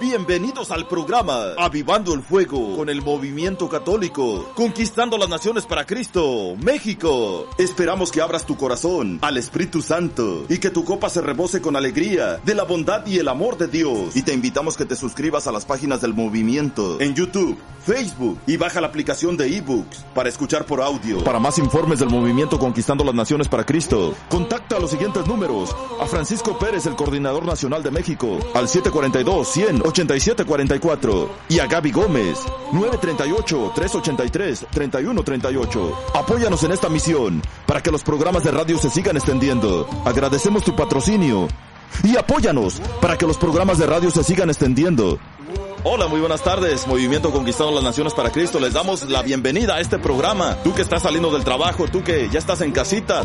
Bienvenidos al programa Avivando el Fuego con el Movimiento Católico, conquistando las naciones para Cristo, México. Esperamos que abras tu corazón al Espíritu Santo y que tu copa se rebose con alegría de la bondad y el amor de Dios. Y te invitamos que te suscribas a las páginas del movimiento en YouTube, Facebook y baja la aplicación de ebooks para escuchar por audio. Para más informes del movimiento Conquistando las Naciones para Cristo, contacta a los siguientes números. A Francisco Pérez, el coordinador nacional de México, al 742 100 8744 y a Gaby Gómez 938 383 3138. Apóyanos en esta misión para que los programas de radio se sigan extendiendo. Agradecemos tu patrocinio y apóyanos para que los programas de radio se sigan extendiendo. Hola, muy buenas tardes. Movimiento Conquistando las Naciones para Cristo. Les damos la bienvenida a este programa. Tú que estás saliendo del trabajo, tú que ya estás en casita.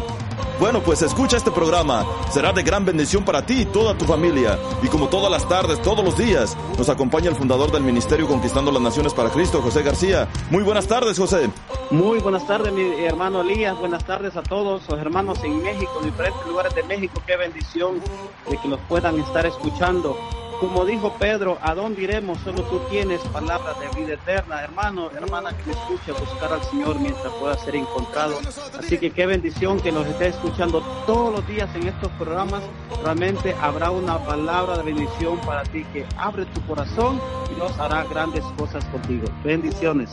Bueno, pues escucha este programa. Será de gran bendición para ti y toda tu familia. Y como todas las tardes, todos los días, nos acompaña el fundador del Ministerio Conquistando las Naciones para Cristo, José García. Muy buenas tardes, José. Muy buenas tardes, mi hermano Elías. Buenas tardes a todos los hermanos en México, en diferentes lugares de México. Qué bendición de que los puedan estar escuchando. Como dijo Pedro, ¿a dónde iremos? Solo tú tienes palabras de vida eterna. Hermano, hermana que me escucha, buscar al Señor mientras pueda ser encontrado. Así que qué bendición que nos esté escuchando todos los días en estos programas. Realmente habrá una palabra de bendición para ti que abre tu corazón y Dios hará grandes cosas contigo. Bendiciones.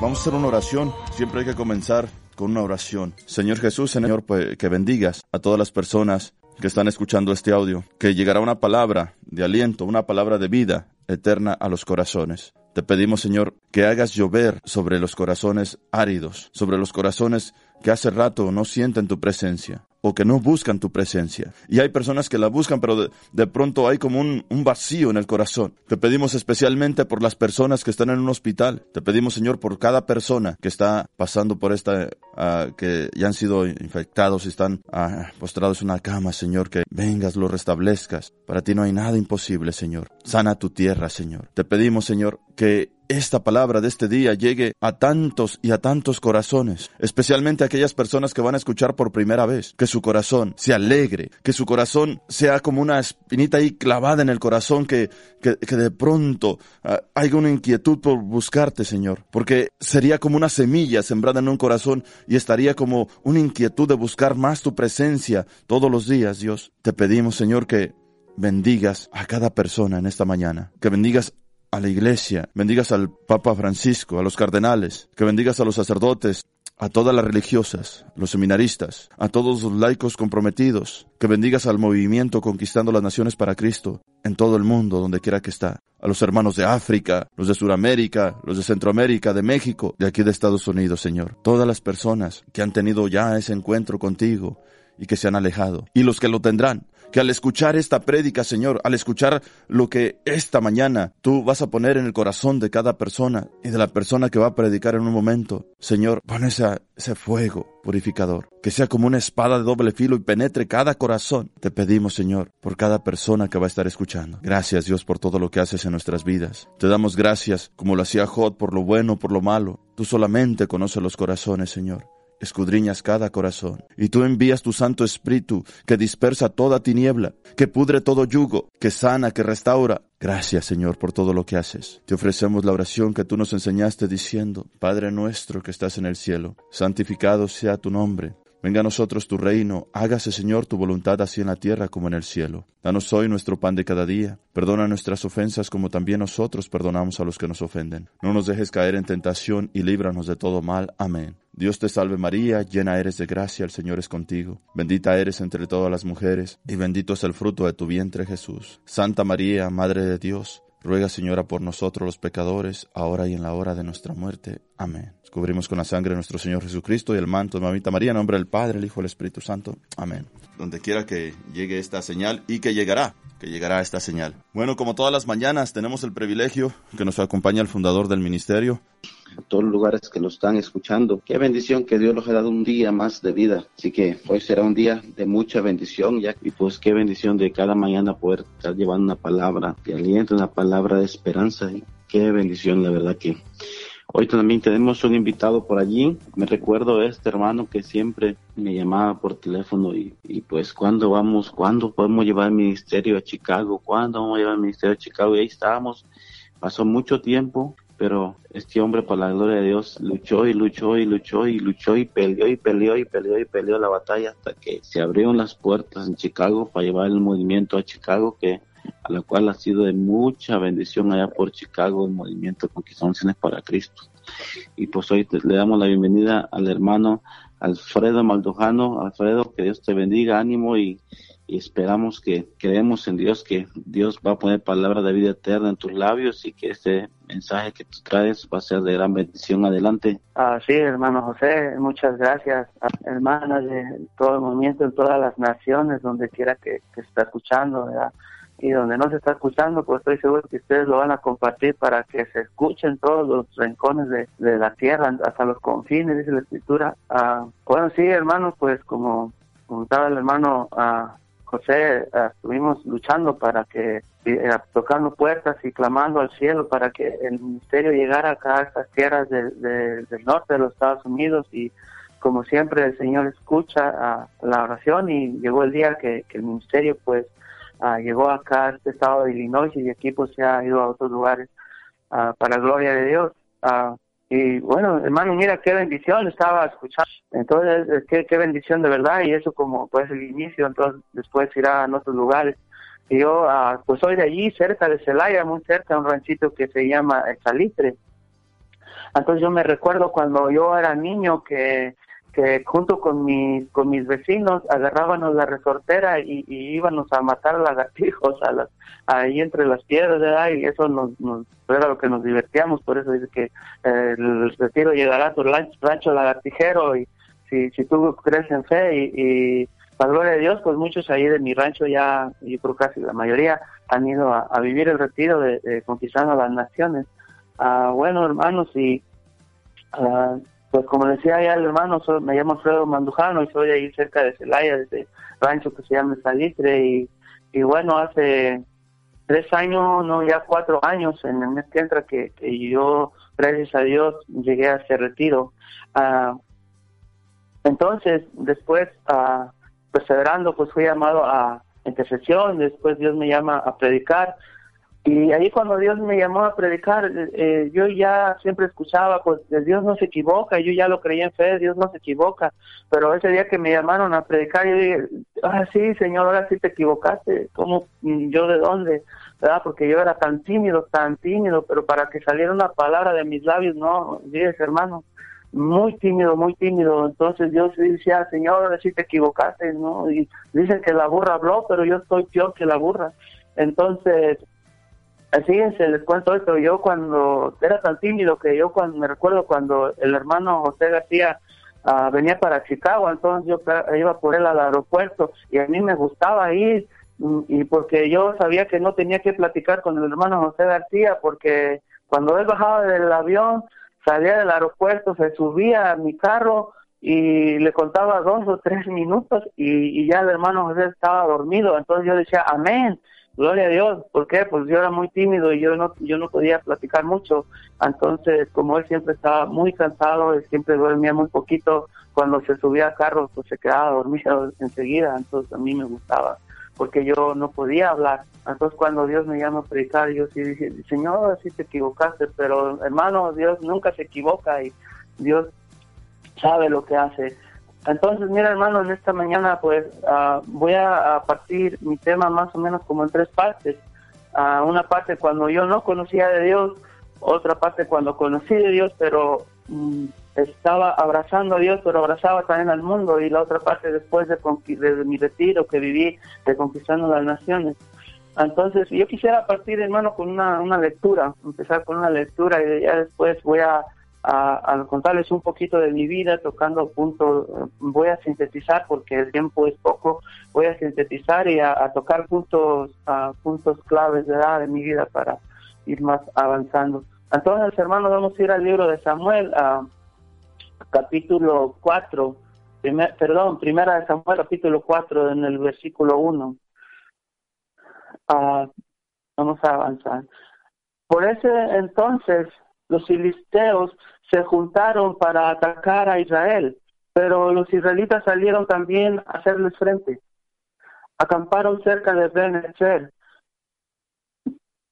vamos a hacer una oración. Siempre hay que comenzar con una oración. Señor Jesús, Señor, pues, que bendigas a todas las personas que están escuchando este audio, que llegará una palabra de aliento, una palabra de vida eterna a los corazones. Te pedimos, Señor, que hagas llover sobre los corazones áridos, sobre los corazones que hace rato no sienten tu presencia o que no buscan tu presencia. Y hay personas que la buscan, pero de, pronto hay como un, vacío en el corazón. Te pedimos especialmente por las personas que están en un hospital. Te pedimos, Señor, por cada persona que está pasando por esta, uh, que ya han sido infectados y están uh, postrados en una cama, Señor, que vengas, lo restablezcas. Para ti no hay nada imposible, Señor. Sana tu tierra, Señor. Te pedimos, Señor, que esta palabra de este día llegue a tantos y a tantos corazones, especialmente a aquellas personas que van a escuchar por primera vez, que su corazón se alegre, que su corazón sea como una espinita ahí clavada en el corazón, que, que, de pronto uh, haya una inquietud por buscarte, Señor, porque sería como una semilla sembrada en un corazón y estaría como una inquietud de buscar más tu presencia todos los días, Dios. Te pedimos, Señor, que bendigas a cada persona en esta mañana, que bendigas a la iglesia, bendigas al Papa Francisco, a los cardenales, que bendigas a los sacerdotes, a todas las religiosas, los seminaristas, a todos los laicos comprometidos, que bendigas al movimiento conquistando las naciones para Cristo en todo el mundo, donde quiera que está, a los hermanos de África, los de Sudamérica, los de Centroamérica, de México, de aquí de Estados Unidos, Señor. Todas las personas que han tenido ya ese encuentro contigo y que se han alejado, y los que lo tendrán, que al escuchar esta prédica, Señor, al escuchar lo que esta mañana tú vas a poner en el corazón de cada persona y de la persona que va a predicar en un momento, Señor, pon ese, ese fuego purificador, que sea como una espada de doble filo y penetre cada corazón. Te pedimos, Señor, por cada persona que va a estar escuchando. Gracias, Dios, por todo lo que haces en nuestras vidas. Te damos gracias, como lo hacía Jod, por lo bueno, por lo malo. Tú solamente conoces los corazones, Señor escudriñas cada corazón, y tú envías tu Santo Espíritu, que dispersa toda tiniebla, que pudre todo yugo, que sana, que restaura. Gracias, Señor, por todo lo que haces. Te ofrecemos la oración que tú nos enseñaste diciendo, Padre nuestro que estás en el cielo, santificado sea tu nombre. Venga a nosotros tu reino, hágase Señor tu voluntad así en la tierra como en el cielo. Danos hoy nuestro pan de cada día, perdona nuestras ofensas como también nosotros perdonamos a los que nos ofenden. No nos dejes caer en tentación y líbranos de todo mal. Amén. Dios te salve María, llena eres de gracia, el Señor es contigo. Bendita eres entre todas las mujeres, y bendito es el fruto de tu vientre Jesús. Santa María, Madre de Dios, ruega Señora por nosotros los pecadores, ahora y en la hora de nuestra muerte. Amén. Descubrimos con la sangre de nuestro Señor Jesucristo y el manto de Mamita María, en nombre del Padre, el Hijo y el Espíritu Santo. Amén. Donde quiera que llegue esta señal y que llegará que llegará esta señal. Bueno, como todas las mañanas, tenemos el privilegio que nos acompaña el fundador del ministerio, a todos los lugares que nos están escuchando. Qué bendición que Dios nos ha dado un día más de vida. Así que hoy será un día de mucha bendición ya y pues qué bendición de cada mañana poder estar llevando una palabra de aliento, una palabra de esperanza y qué bendición la verdad que Hoy también tenemos un invitado por allí. Me recuerdo este hermano que siempre me llamaba por teléfono y, pues cuándo vamos, cuándo podemos llevar el ministerio a Chicago, cuándo vamos a llevar el ministerio a Chicago. Y ahí estábamos. Pasó mucho tiempo, pero este hombre, por la gloria de Dios, luchó y luchó y luchó y luchó y peleó y peleó y peleó y peleó la batalla hasta que se abrieron las puertas en Chicago para llevar el movimiento a Chicago, que a la cual ha sido de mucha bendición allá por Chicago el movimiento Conquistamos para Cristo. Y pues hoy le damos la bienvenida al hermano Alfredo Maldojano. Alfredo, que Dios te bendiga, ánimo y, esperamos que creemos en Dios, que Dios va a poner palabra de vida eterna en tus labios y que este mensaje que tú traes va a ser de gran bendición. Adelante. Ah, sí, hermano José, muchas gracias, hermanas de todo el movimiento en todas las naciones, donde quiera que, que escuchando, ¿verdad? Y donde no se está escuchando, pues estoy seguro que ustedes lo van a compartir para que se escuchen todos los rincones de, la tierra, hasta los confines, dice la escritura. Ah, bueno, sí, hermanos, pues como contaba el hermano ah, José, ah, estuvimos luchando para que, eh, tocando puertas y clamando al cielo para que el ministerio llegara acá a estas tierras del norte de los Estados Unidos y como siempre el Señor escucha la oración y llegó el día que el ministerio pues Ah, llegó acá a este estado de Illinois y de aquí pues se ha ido a otros lugares uh, para gloria de Dios. Uh, y bueno, hermano, mira qué bendición estaba escuchando. Entonces, qué, qué bendición de verdad y eso como pues el inicio, entonces después irá a otros lugares. Y yo pues soy de allí, cerca de Celaya, muy cerca, un ranchito que se llama Salitre. Entonces yo me recuerdo cuando yo era niño que que junto con mis con mis vecinos agarrábamos la resortera y, íbamos a matar lagartijos a las ahí entre las piedras ¿verdad? y eso nos, era lo que nos divertíamos por eso dice que eh, el retiro llegará a tu rancho, lagartijero y si si tú crees en fe y, y para gloria de Dios pues muchos ahí de mi rancho ya yo creo casi la mayoría han ido a, vivir el retiro de, conquistando las naciones ah, bueno hermanos y ah, pues como decía ya el hermano, me llamo Alfredo Mandujano y soy ahí cerca de Celaya, de rancho que se llama Salitre y, bueno, hace tres años, no ya cuatro años en el mes que entra que, yo, gracias a Dios, llegué a ese retiro. Ah, entonces, después, uh, perseverando, pues fui llamado a intercesión, después Dios me llama a predicar y ahí cuando Dios me llamó a predicar, eh, yo ya siempre escuchaba, pues Dios no se equivoca, yo ya lo creía en fe, Dios no se equivoca, pero ese día que me llamaron a predicar, yo dije, ah, sí, Señor, ahora sí te equivocaste, ¿cómo, yo de dónde? ¿verdad? Porque yo era tan tímido, tan tímido, pero para que saliera una palabra de mis labios, no, dices, hermano, muy tímido, muy tímido. Entonces yo decía, Señor, ahora sí te equivocaste, ¿no? Y dicen que la burra habló, pero yo estoy peor que la burra. Entonces, Fíjense, les cuento esto, yo cuando era tan tímido que yo cuando me recuerdo cuando el hermano José García uh, venía para Chicago, entonces yo iba por él al aeropuerto y a mí me gustaba ir y porque yo sabía que no tenía que platicar con el hermano José García porque cuando él bajaba del avión, salía del aeropuerto, se subía a mi carro y le contaba dos o tres minutos y ya el hermano José estaba dormido, entonces yo decía, amén, gloria a Dios, ¿por qué? Pues yo era muy tímido y yo no, yo no podía platicar mucho, entonces como él siempre estaba muy cansado, él siempre dormía muy poquito, cuando se subía a carro pues se quedaba dormido enseguida, entonces a mí me gustaba, porque yo no podía hablar, entonces cuando Dios me llama a predicar, yo sí dije, Señor, sí te equivocaste, pero hermano, Dios nunca se equivoca y Dios sabe lo que hace. Entonces, mira, hermano, en esta mañana, pues ah, voy a, partir mi tema más o menos como en tres partes. Uh, una parte cuando yo no conocía de Dios, otra parte cuando conocí de Dios, pero mm, estaba abrazando a Dios, pero abrazaba también al mundo, y la otra parte después de, de, mi retiro que viví de conquistando las naciones. Entonces, yo quisiera partir, hermano, con una, una lectura, empezar con una lectura y ya después voy a a, contarles un poquito de mi vida, tocando puntos, voy a sintetizar porque el tiempo es poco, voy a sintetizar y a, tocar puntos, puntos claves de, de mi vida para ir más avanzando. Entonces, hermanos, vamos a ir al libro de Samuel, a capítulo 4, perdón, primera de Samuel, capítulo 4, en el versículo 1. vamos a avanzar. Por ese entonces los filisteos se juntaron para atacar a Israel, pero los israelitas salieron también a hacerles frente. Acamparon cerca de Ben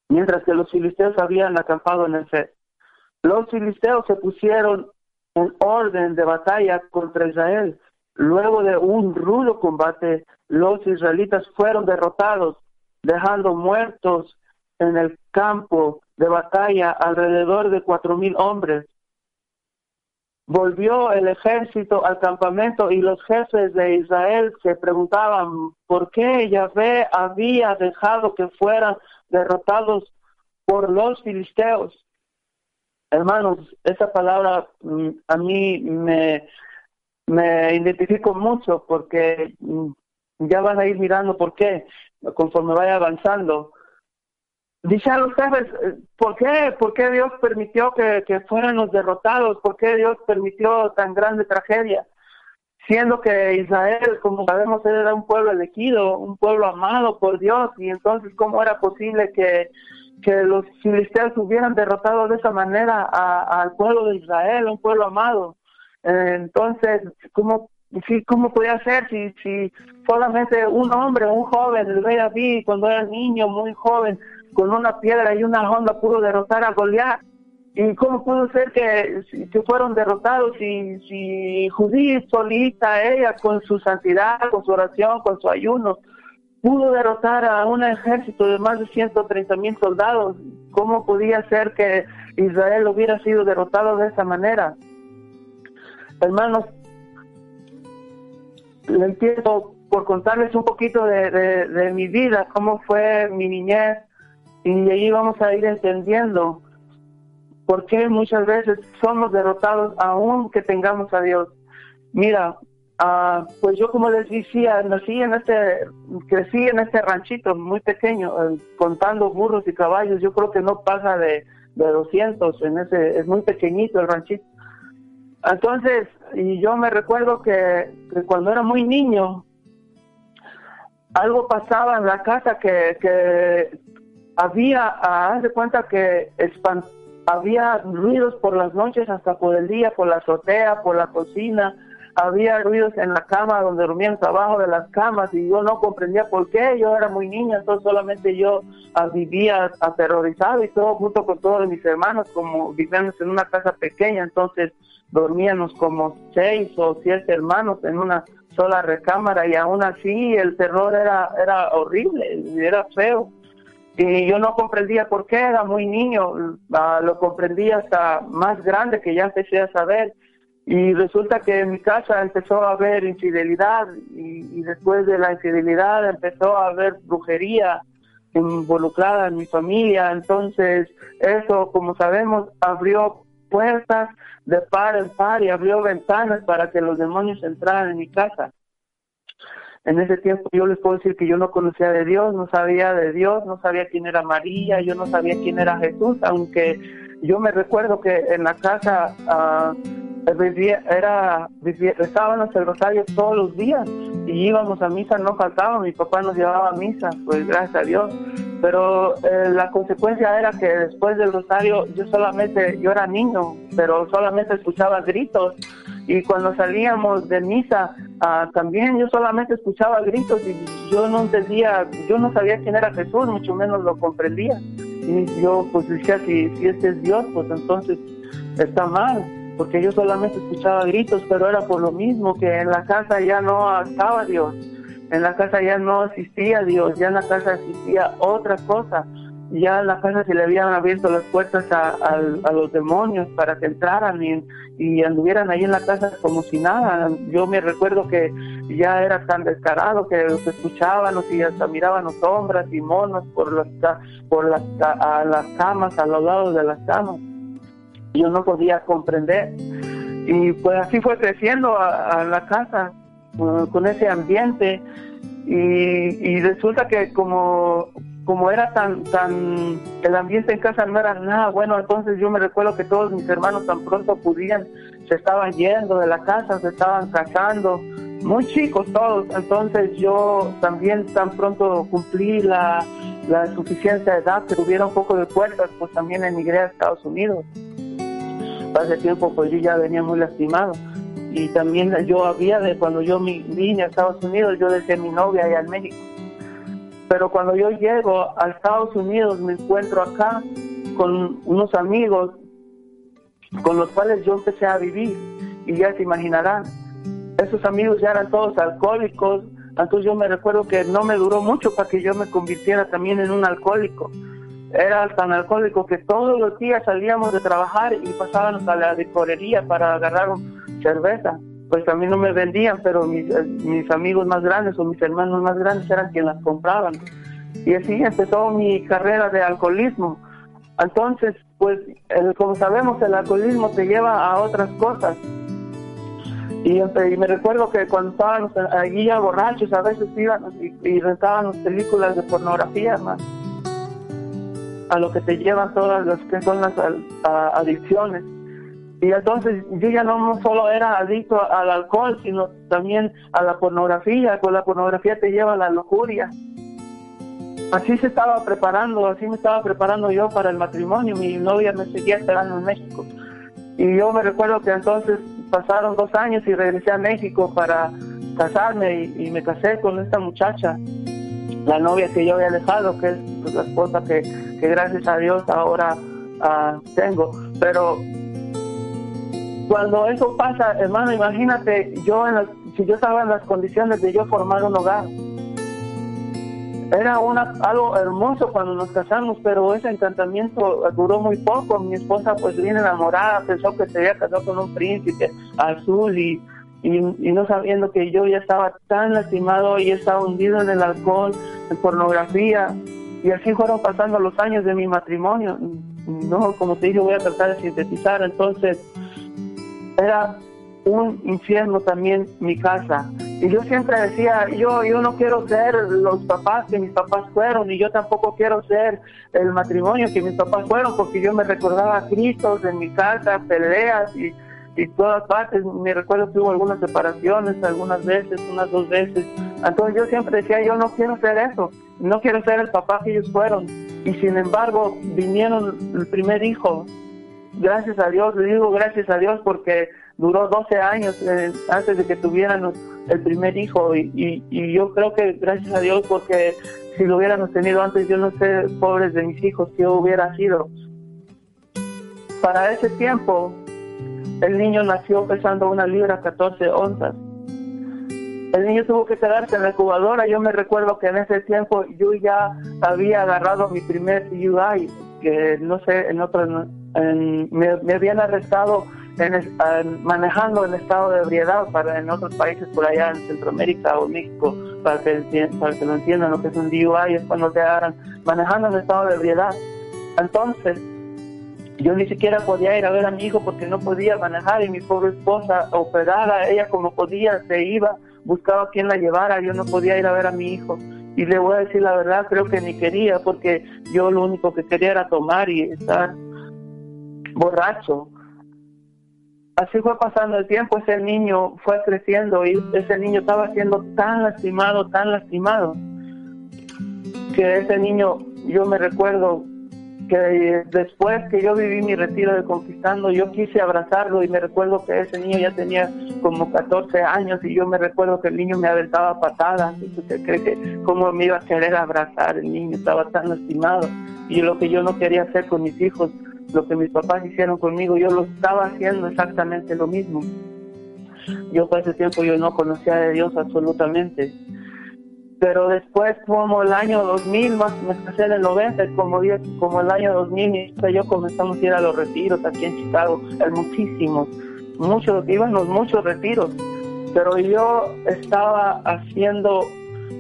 mientras que los filisteos habían acampado en el Fer. Los filisteos se pusieron en orden de batalla contra Israel. Luego de un rudo combate, los israelitas fueron derrotados, dejando muertos en el campo de batalla alrededor de cuatro mil hombres. Volvió el ejército al campamento y los jefes de Israel se preguntaban por qué Yahvé había dejado que fueran derrotados por los filisteos. Hermanos, esa palabra mm, a mí me, me identifico mucho porque mm, ya van a ir mirando por qué conforme vaya avanzando. Dice a los jefes, ¿por qué? ¿Por qué Dios permitió que, que fueran los derrotados? ¿Por qué Dios permitió tan grande tragedia? Siendo que Israel, como sabemos, era un pueblo elegido, un pueblo amado por Dios, y entonces, ¿cómo era posible que, que los filisteos hubieran derrotado de esa manera al pueblo de Israel, un pueblo amado? entonces, ¿cómo Sí, ¿cómo podía ser si, si solamente un hombre, un joven, el rey David, cuando era niño, muy joven, con una piedra y una onda pudo derrotar a Goliat? ¿Y cómo pudo ser que, que fueron derrotados si, si Judí solita, ella con su santidad, con su oración, con su ayuno, pudo derrotar a un ejército de más de 130 mil soldados? ¿Cómo podía ser que Israel hubiera sido derrotado de esa manera? Hermanos, le empiezo por contarles un poquito de, mi vida, cómo fue mi niñez, y ahí vamos a ir entendiendo por qué muchas veces somos derrotados aún que tengamos a Dios. Mira, uh, pues yo como les decía, nací en este, crecí en este ranchito muy pequeño, eh, contando burros y caballos, yo creo que no pasa de, de 200, en ese, es muy pequeñito el ranchito. Entonces, y yo me recuerdo que, cuando era muy niño, algo pasaba en la casa que, que había, haz de cuenta que había ruidos por las noches hasta por el día, por la azotea, por la cocina, había ruidos en la cama donde dormían abajo de las camas y yo no comprendía por qué, yo era muy niña, entonces solamente yo ah, vivía aterrorizado y todo junto con todos mis hermanos, como vivíamos en una casa pequeña, entonces dormíamos como seis o siete hermanos en una sola recámara y aún así el terror era, era horrible, era feo. Y yo no comprendía por qué, era muy niño, ah, lo comprendí hasta más grande que ya empecé a saber. Y resulta que en mi casa empezó a haber infidelidad y, y después de la infidelidad empezó a haber brujería involucrada en mi familia. Entonces eso, como sabemos, abrió puertas de par en par y abrió ventanas para que los demonios entraran en mi casa. En ese tiempo yo les puedo decir que yo no conocía de Dios, no sabía de Dios, no sabía quién era María, yo no sabía quién era Jesús, aunque yo me recuerdo que en la casa uh, vivía, era, vivía, rezábamos el rosario todos los días y íbamos a misa, no faltaba, mi papá nos llevaba a misa, pues gracias a Dios. Pero eh, la consecuencia era que después del rosario yo solamente, yo era niño, pero solamente escuchaba gritos y cuando salíamos de misa uh, también yo solamente escuchaba gritos y yo no entendía, yo no sabía quién era Jesús, mucho menos lo comprendía. Y yo pues decía, si, si este es Dios, pues entonces está mal, porque yo solamente escuchaba gritos, pero era por lo mismo que en la casa ya no estaba Dios, en la casa ya no existía Dios, ya en la casa existía otra cosa, ya la casa se le habían abierto las puertas a, los demonios para que entraran y, y, anduvieran ahí en la casa como si nada. Yo me recuerdo que ya era tan descarado que los escuchábamos y hasta mirábamos sombras y monos por las, por las, a las camas, a los lados de las camas. Yo no podía comprender. Y pues así fue creciendo a, la casa, con ese ambiente. Y, y resulta que como como era tan, tan, el ambiente en casa no era nada bueno, entonces yo me recuerdo que todos mis hermanos tan pronto pudieran, se estaban yendo de la casa, se estaban casando, muy chicos todos, entonces yo también tan pronto cumplí la, la suficiencia de edad, que tuviera un poco de puertas, pues también emigré a Estados Unidos. Hace tiempo pues yo ya venía muy lastimado y también yo había de cuando yo vine a Estados Unidos yo dejé mi novia allá en México pero cuando yo llego a Estados Unidos me encuentro acá con unos amigos con los cuales yo empecé a vivir. Y ya se imaginarán esos amigos ya eran todos alcohólicos. Entonces yo me recuerdo que no me duró mucho para que yo me convirtiera también en un alcohólico. Era tan alcohólico que todos los días salíamos de trabajar y pasábamos a la decorería para agarrar cerveza. Pues a mí no me vendían, pero mis, eh, mis amigos más grandes o mis hermanos más grandes eran quienes las compraban. Y así empezó mi carrera de alcoholismo. Entonces, pues como sabemos, el alcoholismo te lleva a otras cosas. Y, me recuerdo que cuando estábamos allí ya borrachos, a veces íbamos y, y rentábamos películas de pornografía más a lo que te llevan todas las que son las adicciones. Y entonces yo ya no solo era adicto al alcohol, sino también a la pornografía, con la pornografía te lleva a la lujuria. Así se estaba preparando, así me estaba preparando yo para el matrimonio. Mi novia me seguía esperando en México. Y yo me recuerdo que entonces pasaron dos años y regresé a México para casarme y, me casé con esta muchacha, la novia que yo había dejado, que es pues, la esposa que, gracias a Dios ahora uh, tengo. Pero cuando eso pasa, hermano, imagínate, yo en si yo estaba en las condiciones de yo formar un hogar. Era una, algo hermoso cuando nos casamos, pero ese encantamiento duró muy poco. Mi esposa pues bien enamorada, pensó que se había casado con un príncipe azul y, y, y, no sabiendo que yo ya estaba tan lastimado y estaba hundido en el alcohol, en pornografía. Y así fueron pasando los años de mi matrimonio. No, como te dije, voy a tratar de sintetizar. Entonces, era un infierno también mi casa. Y yo siempre decía, yo, yo no quiero ser los papás que mis papás fueron, y yo tampoco quiero ser el matrimonio que mis papás fueron, porque yo me recordaba a Cristo en mi casa, peleas y, y todas partes. Me recuerdo que hubo algunas separaciones, algunas veces, unas dos veces. Entonces yo siempre decía, yo no quiero ser eso, no quiero ser el papá que ellos fueron. Y sin embargo, vinieron el primer hijo, gracias a Dios, le digo gracias a Dios porque duró 12 años eh, antes de que tuvieran el primer hijo y, y, yo creo que gracias a Dios porque si lo hubiéramos tenido antes yo no sé, pobres de mis hijos, qué hubiera sido. Para ese tiempo el niño nació pesando una libra 14 onzas. El niño tuvo que quedarse en la incubadora. Yo me recuerdo que en ese tiempo yo ya había agarrado mi primer UI, que no sé, en otros me, habían arrestado en, manejando en estado de ebriedad para en otros países por allá en Centroamérica o México para que, para que lo entiendan lo que es un DUI es cuando te agarran manejando en estado de ebriedad. Entonces yo ni siquiera podía ir a ver a mi hijo porque no podía manejar y mi pobre esposa operada ella como podía se iba buscaba a quien la llevara yo no podía ir a ver a mi hijo. Y le voy a decir la verdad creo que ni quería porque yo lo único que quería era tomar y estar borracho. Así fue pasando el tiempo, ese niño fue creciendo y ese niño estaba siendo tan lastimado, tan lastimado, que ese niño, yo me recuerdo que después que yo viví mi retiro de Conquistando, yo quise abrazarlo y me recuerdo que ese niño ya tenía como 14 años y yo me recuerdo que el niño me aventaba patadas. Y usted cree que cómo me iba a querer abrazar el niño, estaba tan lastimado. Y lo que yo no quería hacer con mis hijos, lo que mis papás hicieron conmigo, yo lo estaba haciendo exactamente lo mismo. Yo por ese tiempo yo no conocía de Dios absolutamente. Pero después, como el año 2000, más me casé en el 90, como, como el año 2000, mi yo comenzamos a ir a los retiros aquí en Chicago, muchísimos, muchos, íbamos muchos retiros. Pero yo estaba haciendo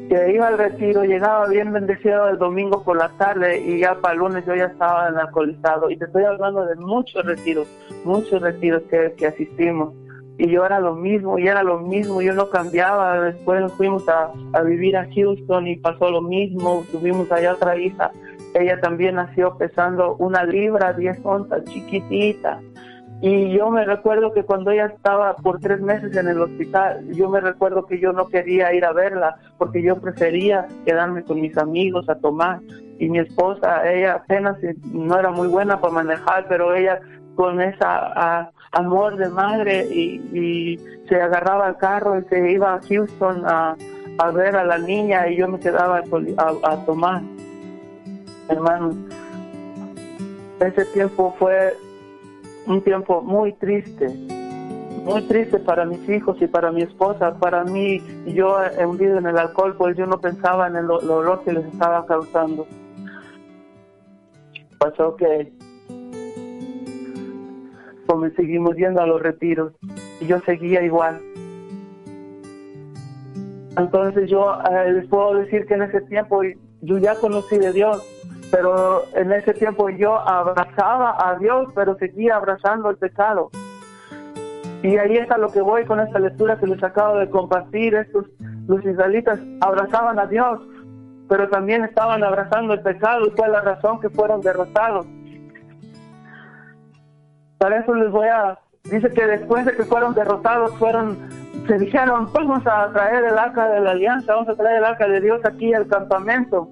que iba al retiro, llegaba bien bendecido el domingo por la tarde y ya para el lunes yo ya estaba en alcoholizado. Y te estoy hablando de muchos retiros, muchos retiros que, que asistimos. Y yo era lo mismo, y era lo mismo, yo no cambiaba. Después nos fuimos a, a vivir a Houston y pasó lo mismo. Tuvimos allá otra hija, ella también nació pesando una libra, 10 onzas, chiquitita y yo me recuerdo que cuando ella estaba por tres meses en el hospital, yo me recuerdo que yo no quería ir a verla porque yo prefería quedarme con mis amigos a tomar. Y mi esposa, ella apenas no era muy buena para manejar, pero ella con esa amor de madre y, se agarraba al carro y se iba a Houston a, ver a la niña y yo me quedaba a, a tomar. Hermanos, ese tiempo fue un tiempo muy triste, muy triste para mis hijos y para mi esposa. Para mí, yo hundido en el alcohol, pues yo no pensaba en el, olor que les estaba causando. Pasó que como seguimos yendo a los retiros y yo seguía igual. Entonces yo eh, les puedo decir que en ese tiempo yo ya conocí de Dios, pero en ese tiempo yo abrazaba a Dios, pero seguía abrazando el pecado. Y ahí está lo que voy con esta lectura que les acabo de compartir. Estos, los israelitas abrazaban a Dios, pero también estaban abrazando el pecado y fue la razón que fueron derrotados. Para eso les voy a... Dice que después de que fueron derrotados, fueron se dijeron, vamos a traer el arca de la alianza, vamos a traer el arca de Dios aquí al campamento.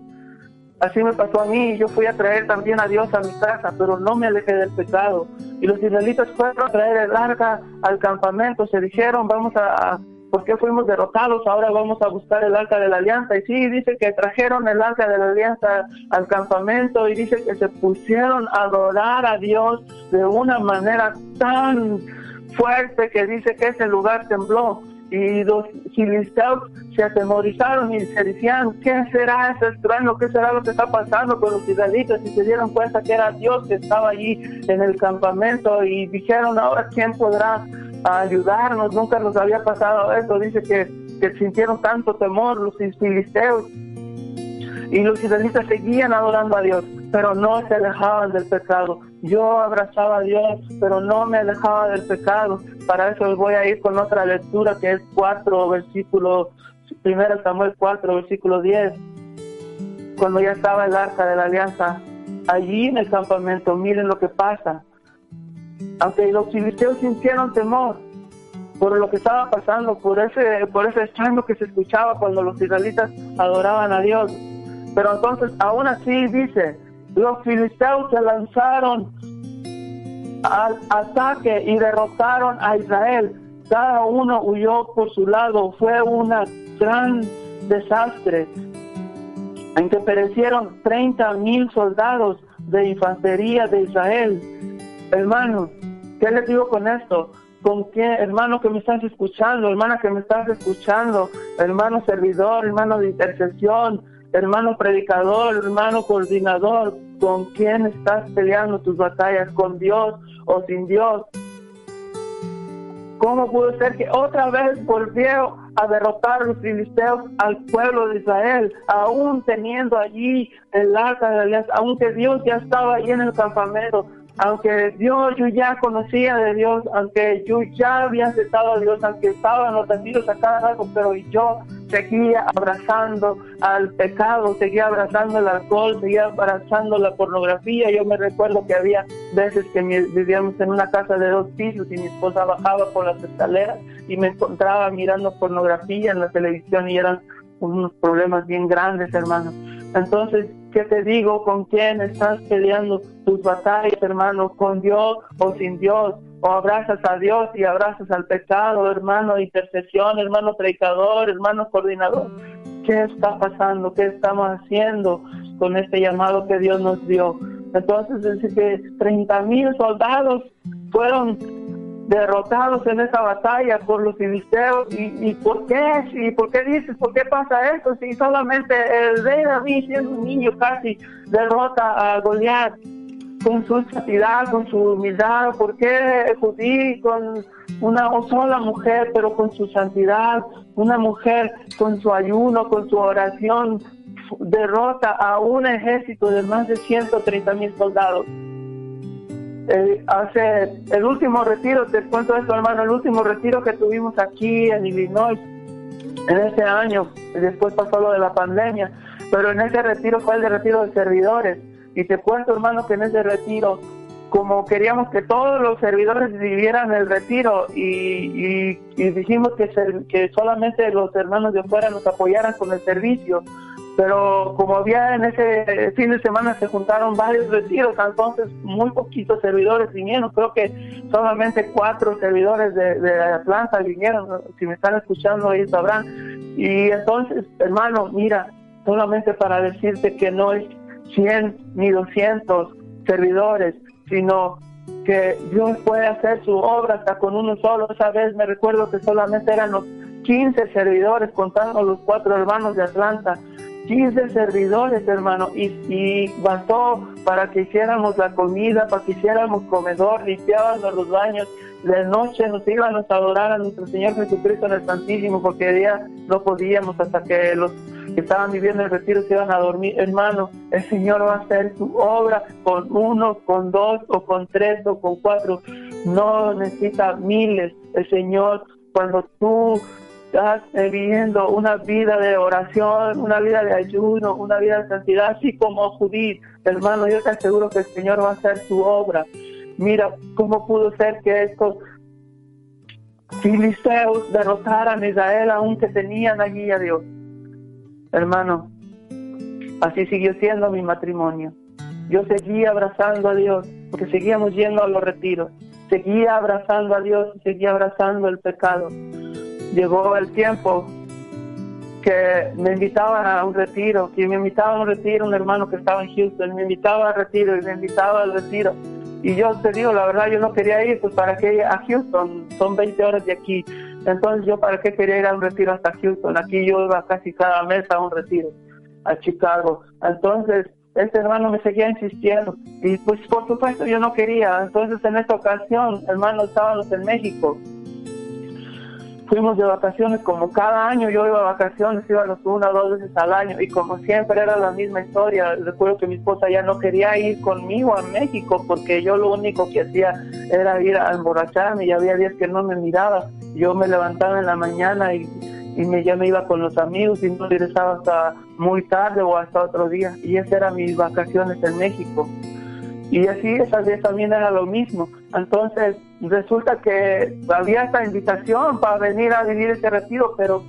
Así me pasó a mí, yo fui a traer también a Dios a mi casa, pero no me alejé del pecado. Y los israelitas fueron a traer el arca al campamento, se dijeron, vamos a, ¿por qué fuimos derrotados? Ahora vamos a buscar el arca de la alianza. Y sí, dice que trajeron el arca de la alianza al campamento y dice que se pusieron a adorar a Dios de una manera tan fuerte que dice que ese lugar tembló y los filisteos se atemorizaron y se decían, ¿qué será ese estruendo? ¿Qué será lo que está pasando con los israelitas? Y se dieron cuenta que era Dios que estaba allí en el campamento y dijeron, ahora ¿quién podrá ayudarnos? Nunca nos había pasado eso. Dice que, que sintieron tanto temor los filisteos y los israelitas seguían adorando a Dios, pero no se alejaban del pecado. Yo abrazaba a Dios, pero no me alejaba del pecado. Para eso voy a ir con otra lectura que es 4, versículo, 1 Samuel 4, versículo 10. Cuando ya estaba el arca de la alianza, allí en el campamento, miren lo que pasa. Aunque los filisteos sintieron temor por lo que estaba pasando, por ese, por ese estreno que se escuchaba cuando los israelitas adoraban a Dios, pero entonces, aún así dice, los filisteos se lanzaron al ataque y derrotaron a Israel. Cada uno huyó por su lado. Fue un gran desastre en que perecieron 30 mil soldados de infantería de Israel. Hermanos, ¿qué les digo con esto? con quién, hermano que me estás escuchando, hermana que me estás escuchando, hermano servidor, hermano de intercesión, hermano predicador, hermano coordinador, ¿con quién estás peleando tus batallas? ¿Con Dios o sin Dios? ¿Cómo pudo ser que otra vez volvió a derrotar a los filisteos al pueblo de Israel, aún teniendo allí el arca de la alianza, aunque Dios ya estaba allí en el campamento, aunque Dios, yo ya conocía de Dios, aunque yo ya había aceptado a Dios, aunque estaban los a cada rato, pero yo seguía abrazando al pecado, seguía abrazando el alcohol, seguía abrazando la pornografía. Yo me recuerdo que había veces que vivíamos en una casa de dos pisos y mi esposa bajaba por las escaleras y me encontraba mirando pornografía en la televisión y eran unos problemas bien grandes, hermano. Entonces, ¿qué te digo? ¿Con quién estás peleando tus batallas, hermano? ¿Con Dios o sin Dios? ¿O abrazas a Dios y abrazas al pecado, hermano intercesión, hermano predicador, hermano coordinador? ¿Qué está pasando? ¿Qué estamos haciendo con este llamado que Dios nos dio? Entonces, dice que 30 mil soldados fueron derrotados en esa batalla por los filisteos. ¿Y, por qué? ¿Y por qué dices? ¿Por qué pasa esto? Si solamente el rey David, siendo un niño casi, derrota a Goliat con su santidad, con su humildad. ¿Por qué Judí con una sola mujer, pero con su santidad? Una mujer con su ayuno, con su oración, derrota a un ejército de más de 130 mil soldados. Eh, hace el último retiro, te cuento esto hermano, el último retiro que tuvimos aquí en Illinois en ese año, después pasó lo de la pandemia, pero en ese retiro fue el de retiro de servidores. Y te cuento hermano que en ese retiro, como queríamos que todos los servidores vivieran el retiro y, y, dijimos que, que solamente los hermanos de afuera nos apoyaran con el servicio, pero como había en ese fin de semana se juntaron varios retiros, entonces muy poquitos servidores vinieron, creo que solamente cuatro servidores de, de Atlanta vinieron, si me están escuchando ahí sabrán. Y entonces, hermano, mira, solamente para decirte que no es 100 ni 200 servidores, sino que Dios puede hacer su obra hasta con uno solo. Esa vez me recuerdo que solamente eran los 15 servidores, contando los cuatro hermanos de Atlanta. 15 servidores, hermano, y, y bastó para que hiciéramos la comida, para que hiciéramos comedor, limpiábamos los baños. De noche nos íbamos a adorar a nuestro Señor Jesucristo en el Santísimo, porque de día no podíamos hasta que los que estaban viviendo el retiro se iban a dormir. Hermano, el Señor va a hacer su obra con uno, con dos, o con tres, o con cuatro. No necesita miles. El Señor, cuando tú estás viviendo una vida de oración, una vida de ayuno, una vida de santidad, así como Judí, hermano, yo te aseguro que el Señor va a hacer su obra. Mira cómo pudo ser que estos filisteos derrotaran a Israel aunque tenían allí a Dios. Hermano, así siguió siendo mi matrimonio. Yo seguía abrazando a Dios, porque seguíamos yendo a los retiros. Seguía abrazando a Dios, seguía abrazando el pecado llegó el tiempo que me invitaban a un retiro, que me invitaba a un retiro un hermano que estaba en Houston, me invitaba al retiro y me invitaba al retiro. Y yo te digo, la verdad, yo no quería ir, pues para qué a Houston, son 20 horas de aquí. Entonces yo para qué quería ir a un retiro hasta Houston, aquí yo iba casi cada mes a un retiro, a Chicago. Entonces este hermano me seguía insistiendo y pues por supuesto yo no quería. Entonces en esta ocasión, hermano, estábamos en México fuimos de vacaciones como cada año yo iba a vacaciones, iba una o dos veces al año y como siempre era la misma historia. Recuerdo que mi esposa ya no quería ir conmigo a México porque yo lo único que hacía era ir a emborracharme y había días que no me miraba. Yo me levantaba en la mañana y, y me, ya me iba con los amigos y no regresaba hasta muy tarde o hasta otro día. Y esas eran mis vacaciones en México. Y así esa vez también era lo mismo. Entonces resulta que había esta invitación para venir a vivir este retiro, pero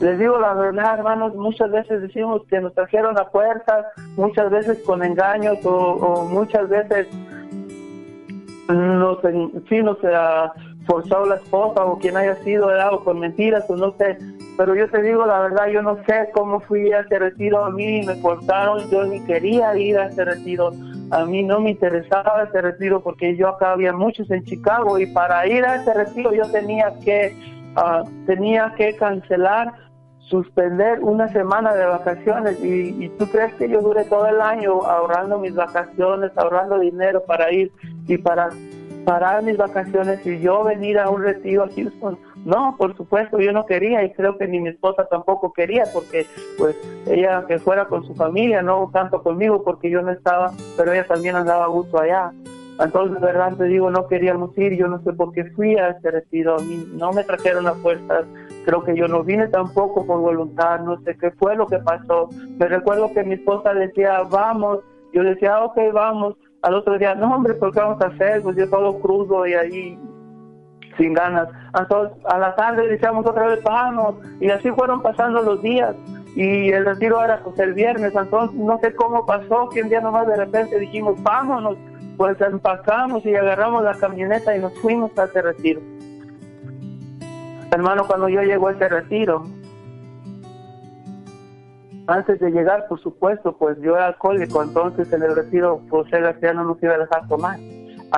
les digo la verdad, hermanos, muchas veces decimos que nos trajeron a fuerza, muchas veces con engaños o, muchas veces nos, sí, nos ha forzado la esposa o quien haya sido, o con mentiras o no sé. Pero yo te digo la verdad, yo no sé cómo fui a ese retiro, a mí me forzaron, yo ni quería ir a ese retiro a mí no me interesaba ese retiro porque yo acá había muchos en Chicago y para ir a ese retiro yo tenía que ah, tenía que cancelar suspender una semana de vacaciones. Y, y, tú crees que yo duré todo el año ahorrando mis vacaciones ahorrando dinero para ir y para parar mis vacaciones y yo venir a un retiro a Houston no, por supuesto, yo no quería y creo que ni mi esposa tampoco quería porque pues ella que fuera con su familia, no tanto conmigo porque yo no estaba, pero ella también andaba a gusto allá. Entonces, de verdad te digo, no queríamos ir, yo no sé por qué fui a ese retiro, no me trajeron a fuerzas, creo que yo no vine tampoco por voluntad, no sé qué fue lo que pasó. Me recuerdo que mi esposa decía, vamos, yo decía, ok, vamos. Al otro día, no, hombre, ¿por qué vamos a hacer? Pues yo todo crudo y ahí sin ganas. Entonces, a la tarde decíamos otra vez, vamos, y así fueron pasando los días. Y el retiro era pues el viernes, entonces no sé cómo pasó, que un día nomás de repente dijimos, vámonos, pues empacamos y agarramos la camioneta y nos fuimos a ese retiro. Hermano, cuando yo llego a ese retiro, antes de llegar, por supuesto, pues yo era alcohólico, entonces en el retiro José García no nos iba a dejar tomar.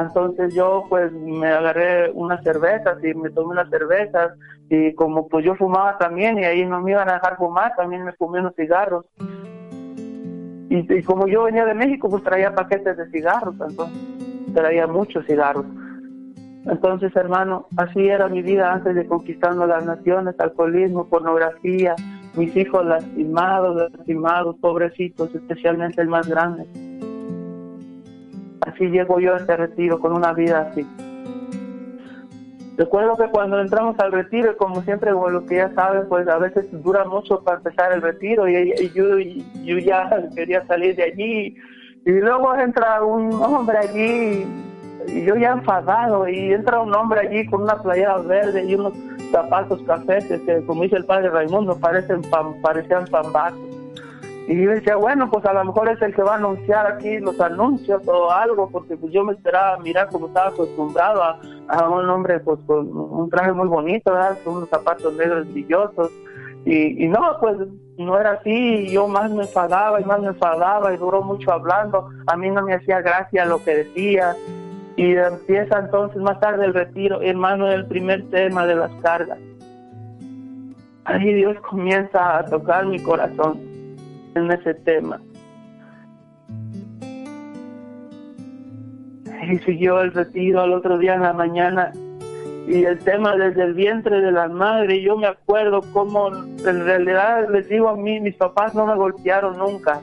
Entonces yo pues me agarré unas cervezas y me tomé unas cervezas y como pues yo fumaba también y ahí no me iban a dejar fumar, también me fumé unos cigarros. Y, como yo venía de México pues traía paquetes de cigarros, entonces traía muchos cigarros. Entonces hermano, así era mi vida antes de conquistando las naciones, alcoholismo, pornografía, mis hijos lastimados, lastimados, pobrecitos, especialmente el más grande así llego yo a este retiro, con una vida así. Recuerdo que cuando entramos al retiro, como siempre, lo que ya saben, pues a veces dura mucho para empezar el retiro y, yo, yo, ya quería salir de allí. Y luego entra un hombre allí, y yo ya enfadado, y entra un hombre allí con una playera verde y unos zapatos cafés, que como dice el padre Raimundo, parecen pan, parecían pambazos. Y yo decía, bueno, pues a lo mejor es el que va a anunciar aquí los anuncios o algo, porque pues yo me esperaba mirar como estaba acostumbrado a, a un hombre pues con un traje muy bonito, ¿verdad? con unos zapatos negros brillosos. Y, y no, pues no era así, yo más me enfadaba y más me enfadaba y duró mucho hablando. A mí no me hacía gracia lo que decía. Y empieza entonces más tarde el retiro, hermano, el primer tema de las cargas. Ahí Dios comienza a tocar mi corazón en ese tema. Y siguió el retiro al otro día en la mañana y el tema desde el vientre de la madre. Yo me acuerdo cómo en realidad les digo a mí, mis papás no me golpearon nunca,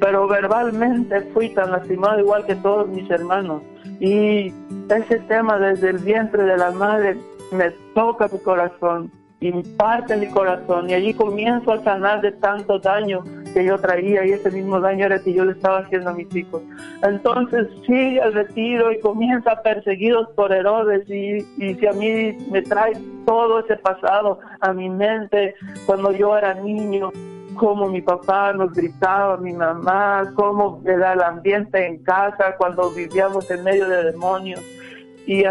pero verbalmente fui tan lastimado igual que todos mis hermanos. Y ese tema desde el vientre de la madre me toca mi corazón y parte mi corazón y allí comienzo a sanar de tanto daño que yo traía y ese mismo daño era que yo le estaba haciendo a mis hijos. Entonces sigue el retiro y comienza perseguidos por Herodes y, y si a mí me trae todo ese pasado a mi mente cuando yo era niño, cómo mi papá nos gritaba, mi mamá, cómo era el ambiente en casa cuando vivíamos en medio de demonios. Y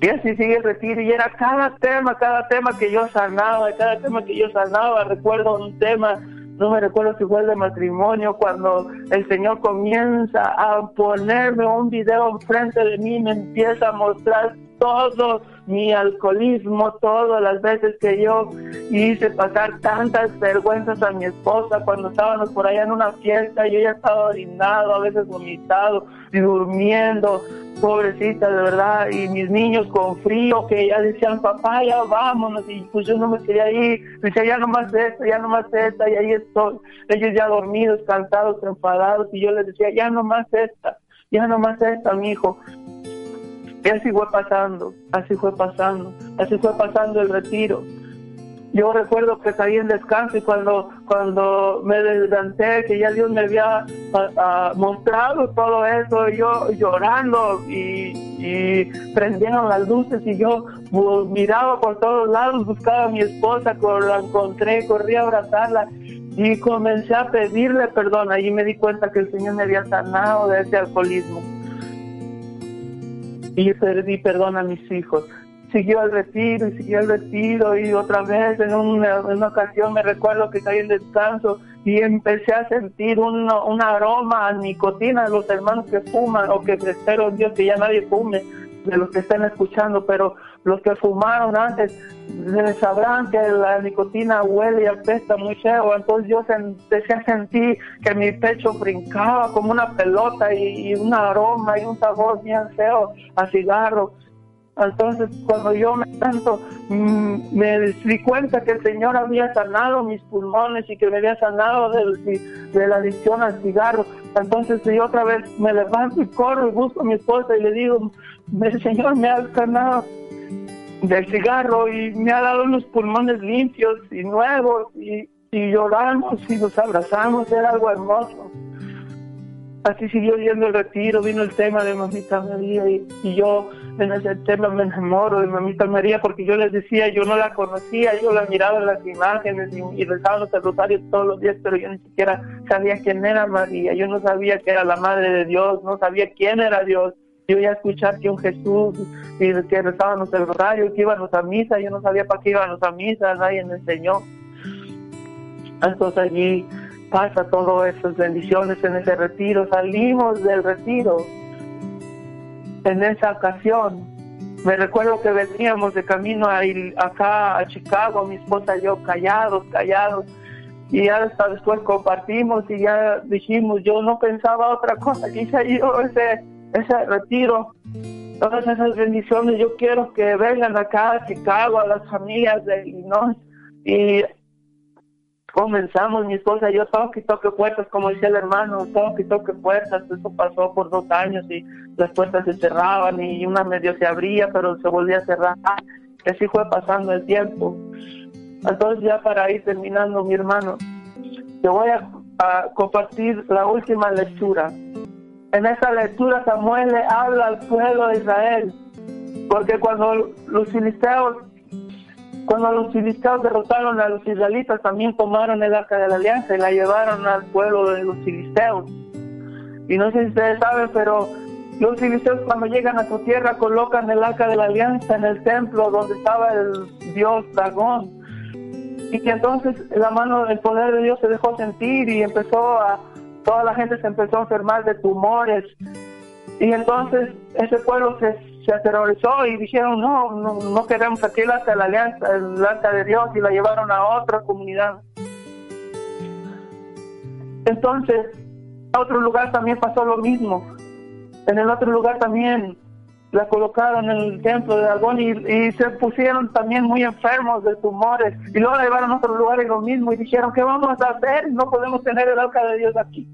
y así sigue el retiro. Y era cada tema, cada tema que yo sanaba, cada tema que yo sanaba, recuerdo un tema, no me recuerdo si fue de matrimonio, cuando el Señor comienza a ponerme un video enfrente de mí, me empieza a mostrar todo mi alcoholismo, todas las veces que yo hice pasar tantas vergüenzas a mi esposa cuando estábamos por allá en una fiesta, yo ya estaba orinado, a veces vomitado y durmiendo, pobrecita de verdad, y mis niños con frío que ya decían, papá, ya vámonos, y pues yo no me quería ir, decía, ya no más esto, ya no más esta, y ahí estoy, ellos ya dormidos, cansados, enfadados, y yo les decía, ya no más esta, ya no más esta, mi hijo, y así fue pasando, así fue pasando, así fue pasando el retiro. Yo recuerdo que salí en descanso y cuando, cuando me levanté, que ya Dios me había mostrado todo eso, yo llorando y, y prendieron las luces y yo miraba por todos lados, buscaba a mi esposa, la encontré, corrí a abrazarla y comencé a pedirle perdón. Allí me di cuenta que el Señor me había sanado de ese alcoholismo y pedí perdón a mis hijos. Siguió el retiro y siguió el retiro y otra vez en una, ocasión me recuerdo que caí en descanso y empecé a sentir un, un aroma a nicotina de los hermanos que fuman o que espero Dios que ya nadie fume de los que están escuchando, pero los que fumaron antes sabrán que la nicotina huele y apesta muy feo, entonces yo empecé a sentir que mi pecho brincaba como una pelota y, un aroma y un sabor bien feo a cigarro. Entonces, cuando yo me tanto, mm, me di cuenta que el Señor había sanado mis pulmones y que me había sanado de, de la adicción al cigarro. Entonces, yo otra vez me levanto y corro y busco a mi esposa y le digo, el Señor me ha sanado del cigarro y me ha dado unos pulmones limpios y nuevos y, lloramos y nos abrazamos, era algo hermoso. Así siguió yendo el retiro, vino el tema de Mamita María y, yo en ese tema me enamoro de Mamita María porque yo les decía, yo no la conocía, yo la miraba en las imágenes y, y rezaba los rosarios todos los días, pero yo ni siquiera sabía quién era María, yo no sabía que era la Madre de Dios, no sabía quién era Dios yo iba a escuchar que un Jesús y que rezábamos el rosario, que íbamos a misa, yo no sabía para qué íbamos a misa, nadie me enseñó. Entonces allí pasa todo esas bendiciones en ese retiro, salimos del retiro en esa ocasión. Me recuerdo que veníamos de camino a acá a Chicago, mi esposa y yo callados, callados, y ya hasta después compartimos y ya dijimos, yo no pensaba otra cosa, quizá yo ese ese retiro, todas esas bendiciones, yo quiero que vengan acá a Chicago, a las familias de Illinois y comenzamos, mi esposa yo, toque y toque puertas, como decía el hermano, toque y toque puertas, eso pasó por dos años y las puertas se cerraban y una medio se abría, pero se volvía a cerrar, así fue pasando el tiempo. Entonces ya para ir terminando, mi hermano, te voy a compartir la última lectura en esa lectura Samuel le habla al pueblo de Israel, porque cuando los filisteos Cuando los filisteos derrotaron a los israelitas, también tomaron el arca de la alianza y la llevaron al pueblo de los filisteos. Y no sé si ustedes saben, pero los filisteos cuando llegan a su tierra colocan el arca de la alianza en el templo donde estaba el dios dragón. Y que entonces la mano del poder de Dios se dejó sentir y empezó a, toda la gente se empezó a enfermar de tumores. Y entonces ese pueblo se, se aterrorizó y dijeron, no, no, no queremos aquí de la alianza, el arca de Dios, y la llevaron a otra comunidad. Entonces, a otro lugar también pasó lo mismo. En el otro lugar también la colocaron en el templo de Dagón y, se pusieron también muy enfermos de tumores. Y luego la llevaron a otro lugar y lo mismo y dijeron, ¿qué vamos a hacer? No podemos tener el arca de Dios aquí.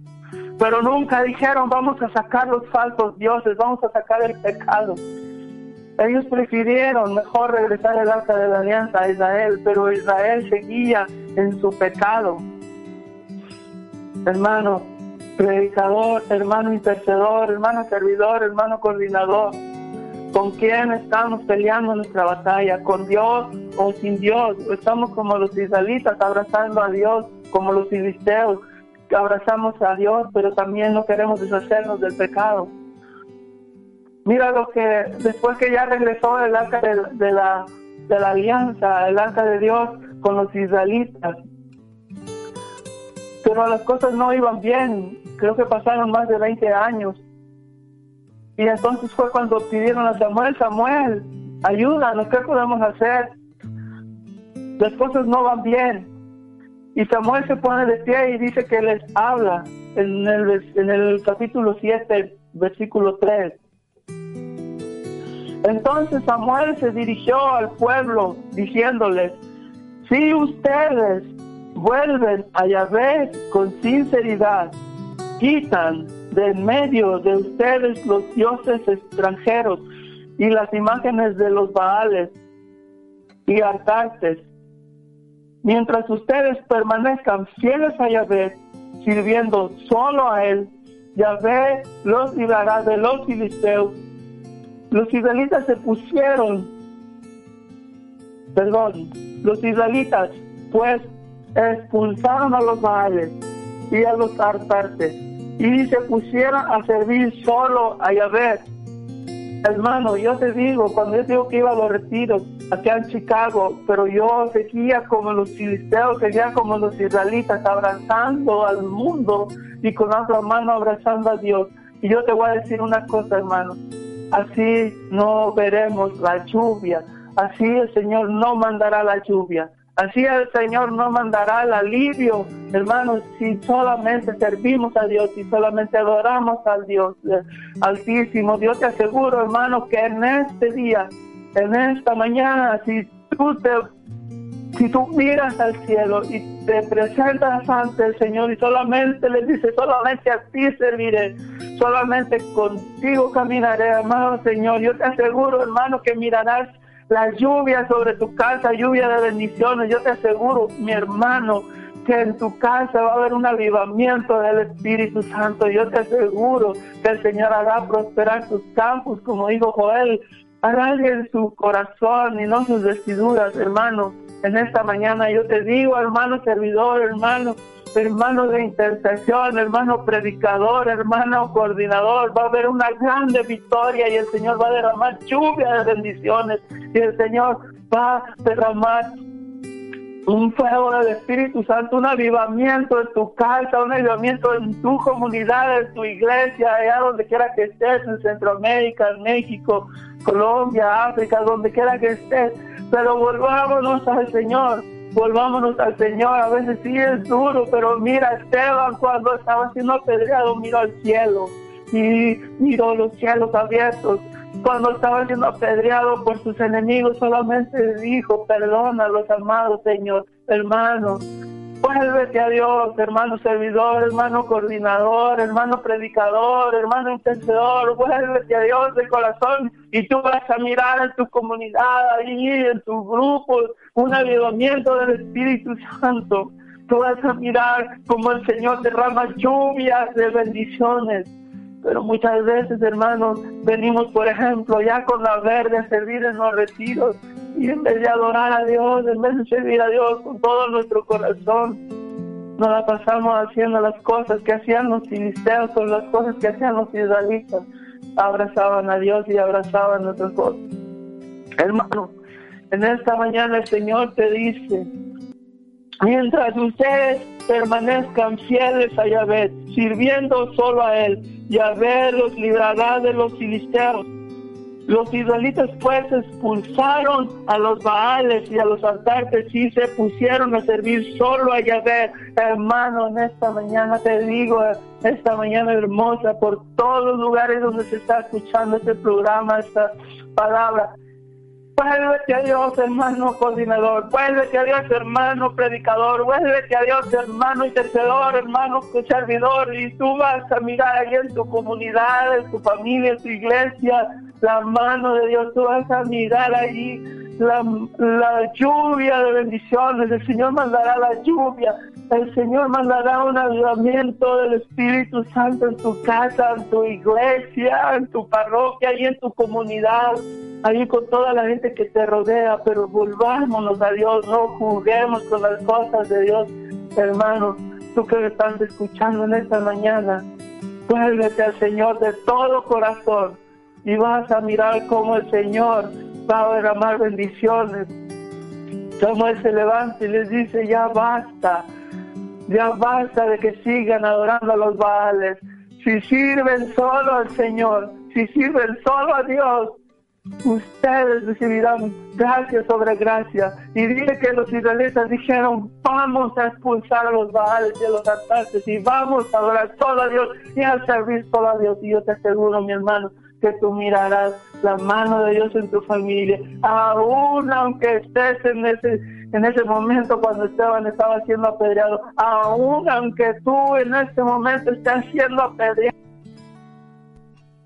Pero nunca dijeron, vamos a sacar los falsos dioses, vamos a sacar el pecado. Ellos prefirieron mejor regresar el arca de la alianza a Israel, pero Israel seguía en su pecado. Hermano, predicador, hermano intercedor, hermano servidor, hermano coordinador. ¿Con quién estamos peleando nuestra batalla? ¿Con Dios o sin Dios? Estamos como los israelitas abrazando a Dios, como los filisteos, que abrazamos a Dios, pero también no queremos deshacernos del pecado. Mira lo que después que ya regresó el arca de, de la, de la alianza, el arca de Dios con los israelitas, pero las cosas no iban bien. Creo que pasaron más de 20 años. Y entonces fue cuando pidieron a Samuel, Samuel, ayúdanos, ¿qué podemos hacer? Las cosas no van bien. Y Samuel se pone de pie y dice que les habla en el, en el capítulo 7, versículo 3. Entonces Samuel se dirigió al pueblo diciéndoles, si ustedes vuelven a Yahvé con sinceridad, quitan de en medio de ustedes los dioses extranjeros y las imágenes de los Baales y Artartes. Mientras ustedes permanezcan fieles a Yahvé, sirviendo solo a Él, Yahvé los librará de los filisteos. Los israelitas se pusieron, perdón, los israelitas pues expulsaron a los Baales y a los Artartes y se pusieron a servir solo a Yahvé. Hermano, yo te digo, cuando yo digo que iba a los retiros acá en Chicago, pero yo seguía como los filisteos, seguía como los israelitas, abrazando al mundo y con otra mano abrazando a Dios. Y yo te voy a decir una cosa, hermano, así no veremos la lluvia, así el Señor no mandará la lluvia. Así el Señor no mandará el alivio, hermanos, si solamente servimos a Dios, si solamente adoramos al Dios Altísimo. Dios te aseguro, hermano, que en este día, en esta mañana, si tú te si tú miras al cielo y te presentas ante el Señor y solamente le dices, solamente a ti serviré, solamente contigo caminaré, amado Señor, yo te aseguro, hermano, que mirarás la lluvia sobre tu casa, lluvia de bendiciones. Yo te aseguro, mi hermano, que en tu casa va a haber un avivamiento del Espíritu Santo. Yo te aseguro que el Señor hará prosperar tus campos, como dijo Joel, hará en su corazón y no sus vestiduras, hermano. En esta mañana yo te digo, hermano servidor, hermano, hermano de intercesión, hermano predicador, hermano coordinador, va a haber una grande victoria y el Señor va a derramar lluvia de bendiciones y el Señor va a derramar un fuego del Espíritu Santo, un avivamiento en tu casa, un avivamiento en tu comunidad, en tu iglesia, allá donde quiera que estés, en Centroamérica, en México, Colombia, África, donde quiera que estés. Pero volvámonos al Señor volvámonos al Señor. A veces sí es duro, pero mira, Esteban cuando estaba siendo apedreado miró al cielo y miró los cielos abiertos. Cuando estaba siendo apedreado por sus enemigos, solamente dijo, perdona los amados, Señor, hermano. Vuélvete a Dios, hermano servidor, hermano coordinador, hermano predicador, hermano intercedor. Vuélvete a Dios de corazón y tú vas a mirar en tu comunidad, ahí, en tu grupo, un avivamiento del Espíritu Santo. Tú vas a mirar como el Señor derrama lluvias de bendiciones. Pero muchas veces, hermanos, venimos, por ejemplo, ya con la verde a servir en los retiros Y en vez de adorar a Dios, en vez de servir a Dios con todo nuestro corazón, nos la pasamos haciendo las cosas que hacían los filisteos, con las cosas que hacían los israelitas. Abrazaban a Dios y abrazaban otras cosas. Hermano, en esta mañana el Señor te dice, mientras ustedes permanezcan fieles a Yahvé, sirviendo solo a Él, Yahvé los librará de los filisteos los israelitas pues expulsaron a los Baales y a los altares y se pusieron a servir solo a Yahvé. Hermano, en esta mañana te digo, esta mañana hermosa, por todos los lugares donde se está escuchando este programa, esta palabra. Vuélvete a Dios, hermano coordinador. Vuélvete a Dios, hermano predicador. Vuélvete a Dios, hermano intercedor, hermano servidor. Y tú vas a mirar ahí en tu comunidad, en tu familia, en tu iglesia, la mano de Dios. Tú vas a mirar allí la, la lluvia de bendiciones. El Señor mandará la lluvia. El Señor mandará un avivamiento del Espíritu Santo en tu casa, en tu iglesia, en tu parroquia y en tu comunidad ahí con toda la gente que te rodea, pero volvámonos a Dios, no juguemos con las cosas de Dios, hermano. Tú que me estás escuchando en esta mañana, vuélvete al Señor de todo corazón y vas a mirar cómo el Señor va a derramar bendiciones. Como Él se levanta y les dice, ya basta, ya basta de que sigan adorando a los Baales. Si sirven solo al Señor, si sirven solo a Dios, ustedes recibirán gracia sobre gracia. Y dile que los israelitas dijeron, vamos a expulsar a los baales y a los altares y vamos a adorar solo a Dios y a servir solo a Dios. Y yo te aseguro, mi hermano, que tú mirarás la mano de Dios en tu familia, aún aunque estés en ese en ese momento cuando Esteban estaba siendo apedreado, aún aunque tú en este momento estés siendo apedreado,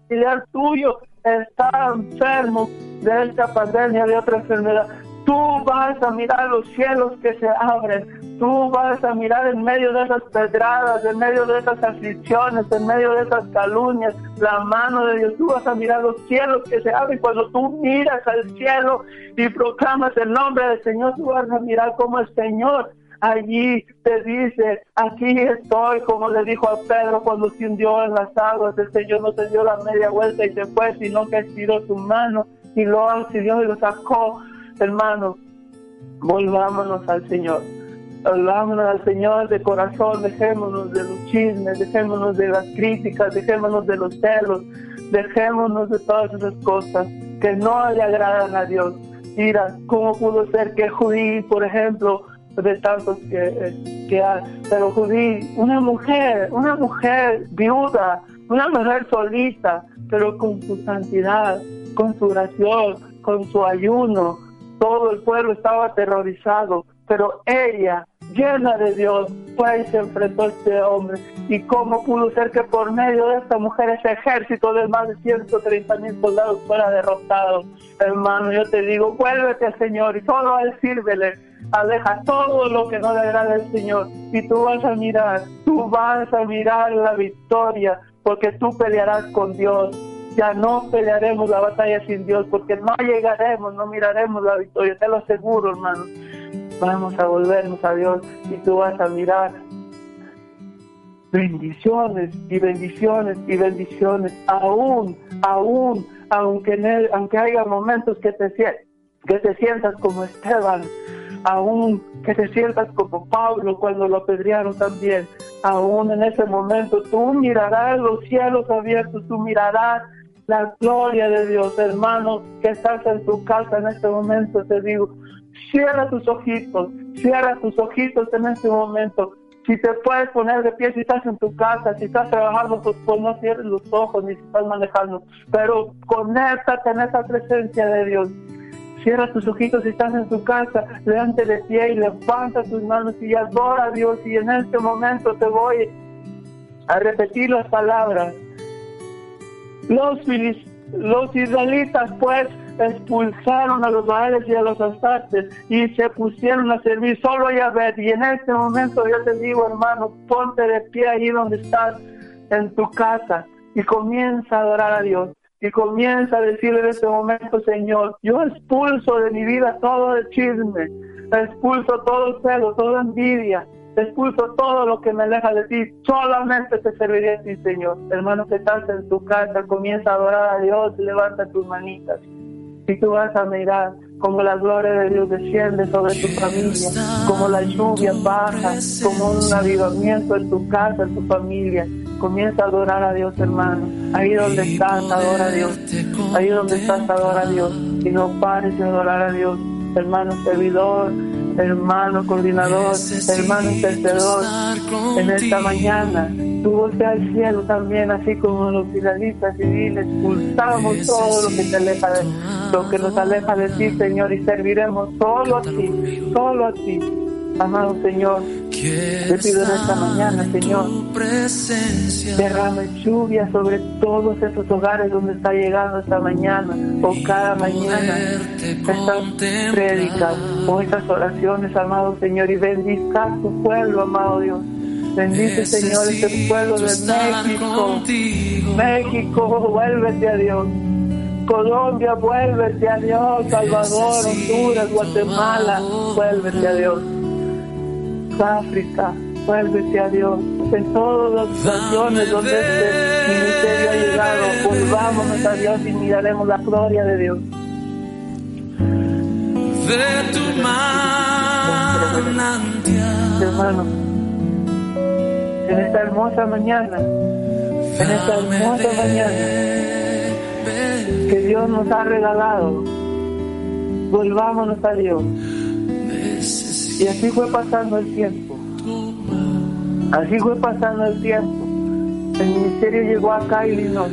el tuyo está enfermo de esta pandemia, de otra enfermedad, tú vas a mirar los cielos que se abren, tú vas a mirar en medio de esas pedradas, en medio de esas aflicciones, en medio de esas calumnias, la mano de Dios, tú vas a mirar los cielos que se abren, cuando tú miras al cielo y proclamas el nombre del Señor, tú vas a mirar como el Señor allí te dice, aquí estoy, como le dijo a Pedro cuando se hundió en las aguas, el Señor no se dio la media vuelta y se fue, sino que estiró su mano y lo auxilió y lo sacó, hermano, volvámonos al Señor. Volvámonos al Señor de corazón, dejémonos de los chismes, dejémonos de las críticas, dejémonos de los celos, dejémonos de todas esas cosas que no le agradan a Dios. Mira, ¿cómo pudo ser que Judí, por ejemplo, de tantos que, que hay. Pero Judí, una mujer, una mujer viuda, una mujer solita, pero con su santidad, con su oración, con su ayuno, todo el pueblo estaba aterrorizado, pero ella, llena de Dios, fue y se enfrentó a este hombre. ¿Y cómo pudo ser que por medio de esta mujer ese ejército de más de 130 mil soldados fuera derrotado? Hermano, yo te digo, vuélvete al Señor y solo a Él sírvele aleja todo lo que no le agrada al Señor y tú vas a mirar, tú vas a mirar la victoria porque tú pelearás con Dios. Ya no pelearemos la batalla sin Dios porque no llegaremos, no miraremos la victoria, te lo aseguro, hermano. Vamos a volvernos a Dios y tú vas a mirar bendiciones y bendiciones y bendiciones, aún, aún, aunque, aunque haya momentos que te, que te sientas como Esteban, aún que te sientas como Pablo cuando lo apedrearon también, aún en ese momento tú mirarás los cielos abiertos, tú mirarás la gloria de Dios, hermano, que estás en tu casa en este momento, te digo, cierra tus ojitos, cierra tus ojitos en este momento. Si te puedes poner de pie, si estás en tu casa, si estás trabajando, pues, pues no cierres los ojos ni si estás manejando, pero conéctate en esa presencia de Dios Cierra tus ojitos si estás en tu casa, delante de pie y levanta tus manos y adora a Dios. Y en este momento te voy a repetir las palabras. Los, los israelitas pues expulsaron a los baales y a los astartes y se pusieron a servir solo a ver Y en este momento yo te digo, hermano, ponte de pie ahí donde estás, en tu casa, y comienza a adorar a Dios. y comienza a decirle en este momento, Señor, yo expulso de mi vida todo el chisme, expulso todo el celo, toda envidia, expulso todo lo que me aleja de ti, solamente te serviré a ti, Señor. Hermano que estás en tu casa, comienza a adorar a Dios, levanta tus manitas. Y tú vas a mirar como la gloria de Dios desciende sobre tu familia, como la lluvia baja, como un avivamiento en tu casa, en tu familia. Comienza a adorar a Dios, hermano. Ahí donde estás, adora a Dios. Ahí donde estás, adora a Dios. Y no pares de adorar a Dios, hermano servidor, hermano coordinador, hermano intercedor, en esta mañana. Tú voltea al cielo también, así como los finalistas civiles, expulsamos todo lo que te aleja de, lo que nos aleja de ti, Señor, y serviremos solo a ti, solo a ti. Amado Señor, te pido en esta mañana, Señor, derrame lluvia sobre todos esos hogares donde está llegando esta mañana o cada mañana estas prédicas o estas oraciones, amado Señor, y bendiga a tu pueblo, amado Dios. Bendice, Señor, este pueblo de México. México, vuélvete a Dios. Colombia, vuélvete a Dios. Salvador, Honduras, Guatemala, vuélvete a Dios. África, vuélvete a Dios. En todas las naciones donde este ministerio ha llegado, volvámonos a Dios y miraremos la gloria de Dios. De tu manantial. Hermano, en esta hermosa mañana, en esta hermosa mañana que Dios nos ha regalado, volvámonos a Dios. Y así fue pasando el tiempo. Así fue pasando el tiempo. El ministerio llegó acá y vino.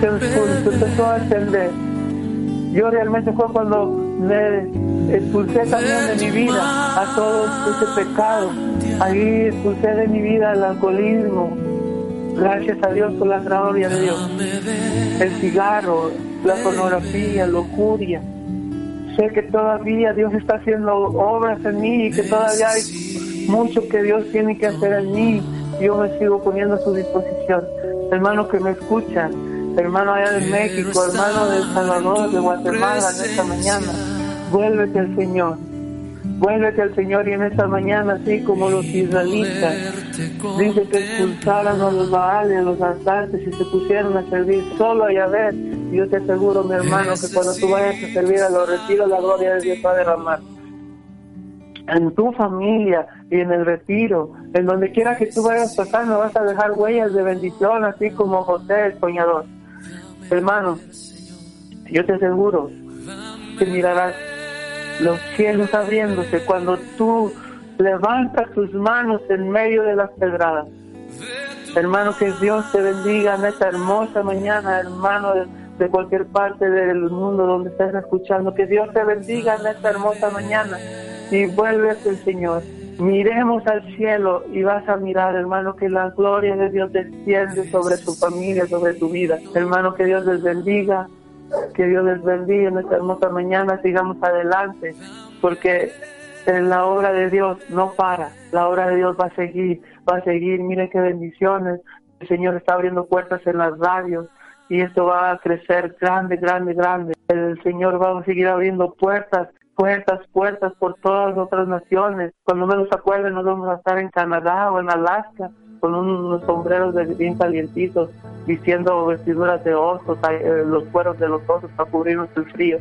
Se, se empezó a extender. Yo realmente fue cuando me expulsé también de mi vida a todo ese pecado. Ahí expulsé de mi vida el alcoholismo. Gracias a Dios por la gloria de Dios. El cigarro, la pornografía, lujuria sé que todavía Dios está haciendo obras en mí y que todavía hay mucho que Dios tiene que hacer en mí. Yo me sigo poniendo a su disposición. Hermanos que me escuchan, hermano allá de México, hermano de El Salvador, de Guatemala, en esta mañana, vuélvete al Señor. Vuélvete al Señor y en esta mañana, así como los israelitas, dice que expulsaran a los baales, a los asaltantes y se pusieron a servir solo a Yahvé. Yo te aseguro, mi hermano, que cuando tú vayas a servir a los retiros, la gloria de Dios va a derramar. En tu familia y en el retiro, en donde quiera que tú vayas pasando, vas a dejar huellas de bendición, así como José el soñador. Hermano, yo te aseguro que mirarás los cielos abriéndose cuando tú levantas tus manos en medio de las pedradas. Hermano, que Dios te bendiga en esta hermosa mañana, hermano de, cualquier parte del mundo donde estés escuchando. Que Dios te bendiga en esta hermosa mañana y vuelves el Señor. Miremos al cielo y vas a mirar, hermano, que la gloria de Dios desciende sobre tu familia, sobre tu vida. Hermano, que Dios les bendiga que Dios les bendiga en esta hermosa mañana, sigamos adelante, porque en la obra de Dios no para, la obra de Dios va a seguir, va a seguir, miren qué bendiciones, el Señor está abriendo puertas en las radios y esto va a crecer grande, grande, grande, el Señor va a seguir abriendo puertas puertas, puertas por todas las otras naciones. Cuando menos acuerden, nos vamos a estar en Canadá o en Alaska con unos sombreros de bien calientitos, vistiendo vestiduras de osos, eh, los cueros de los osos para cubrirnos el frío.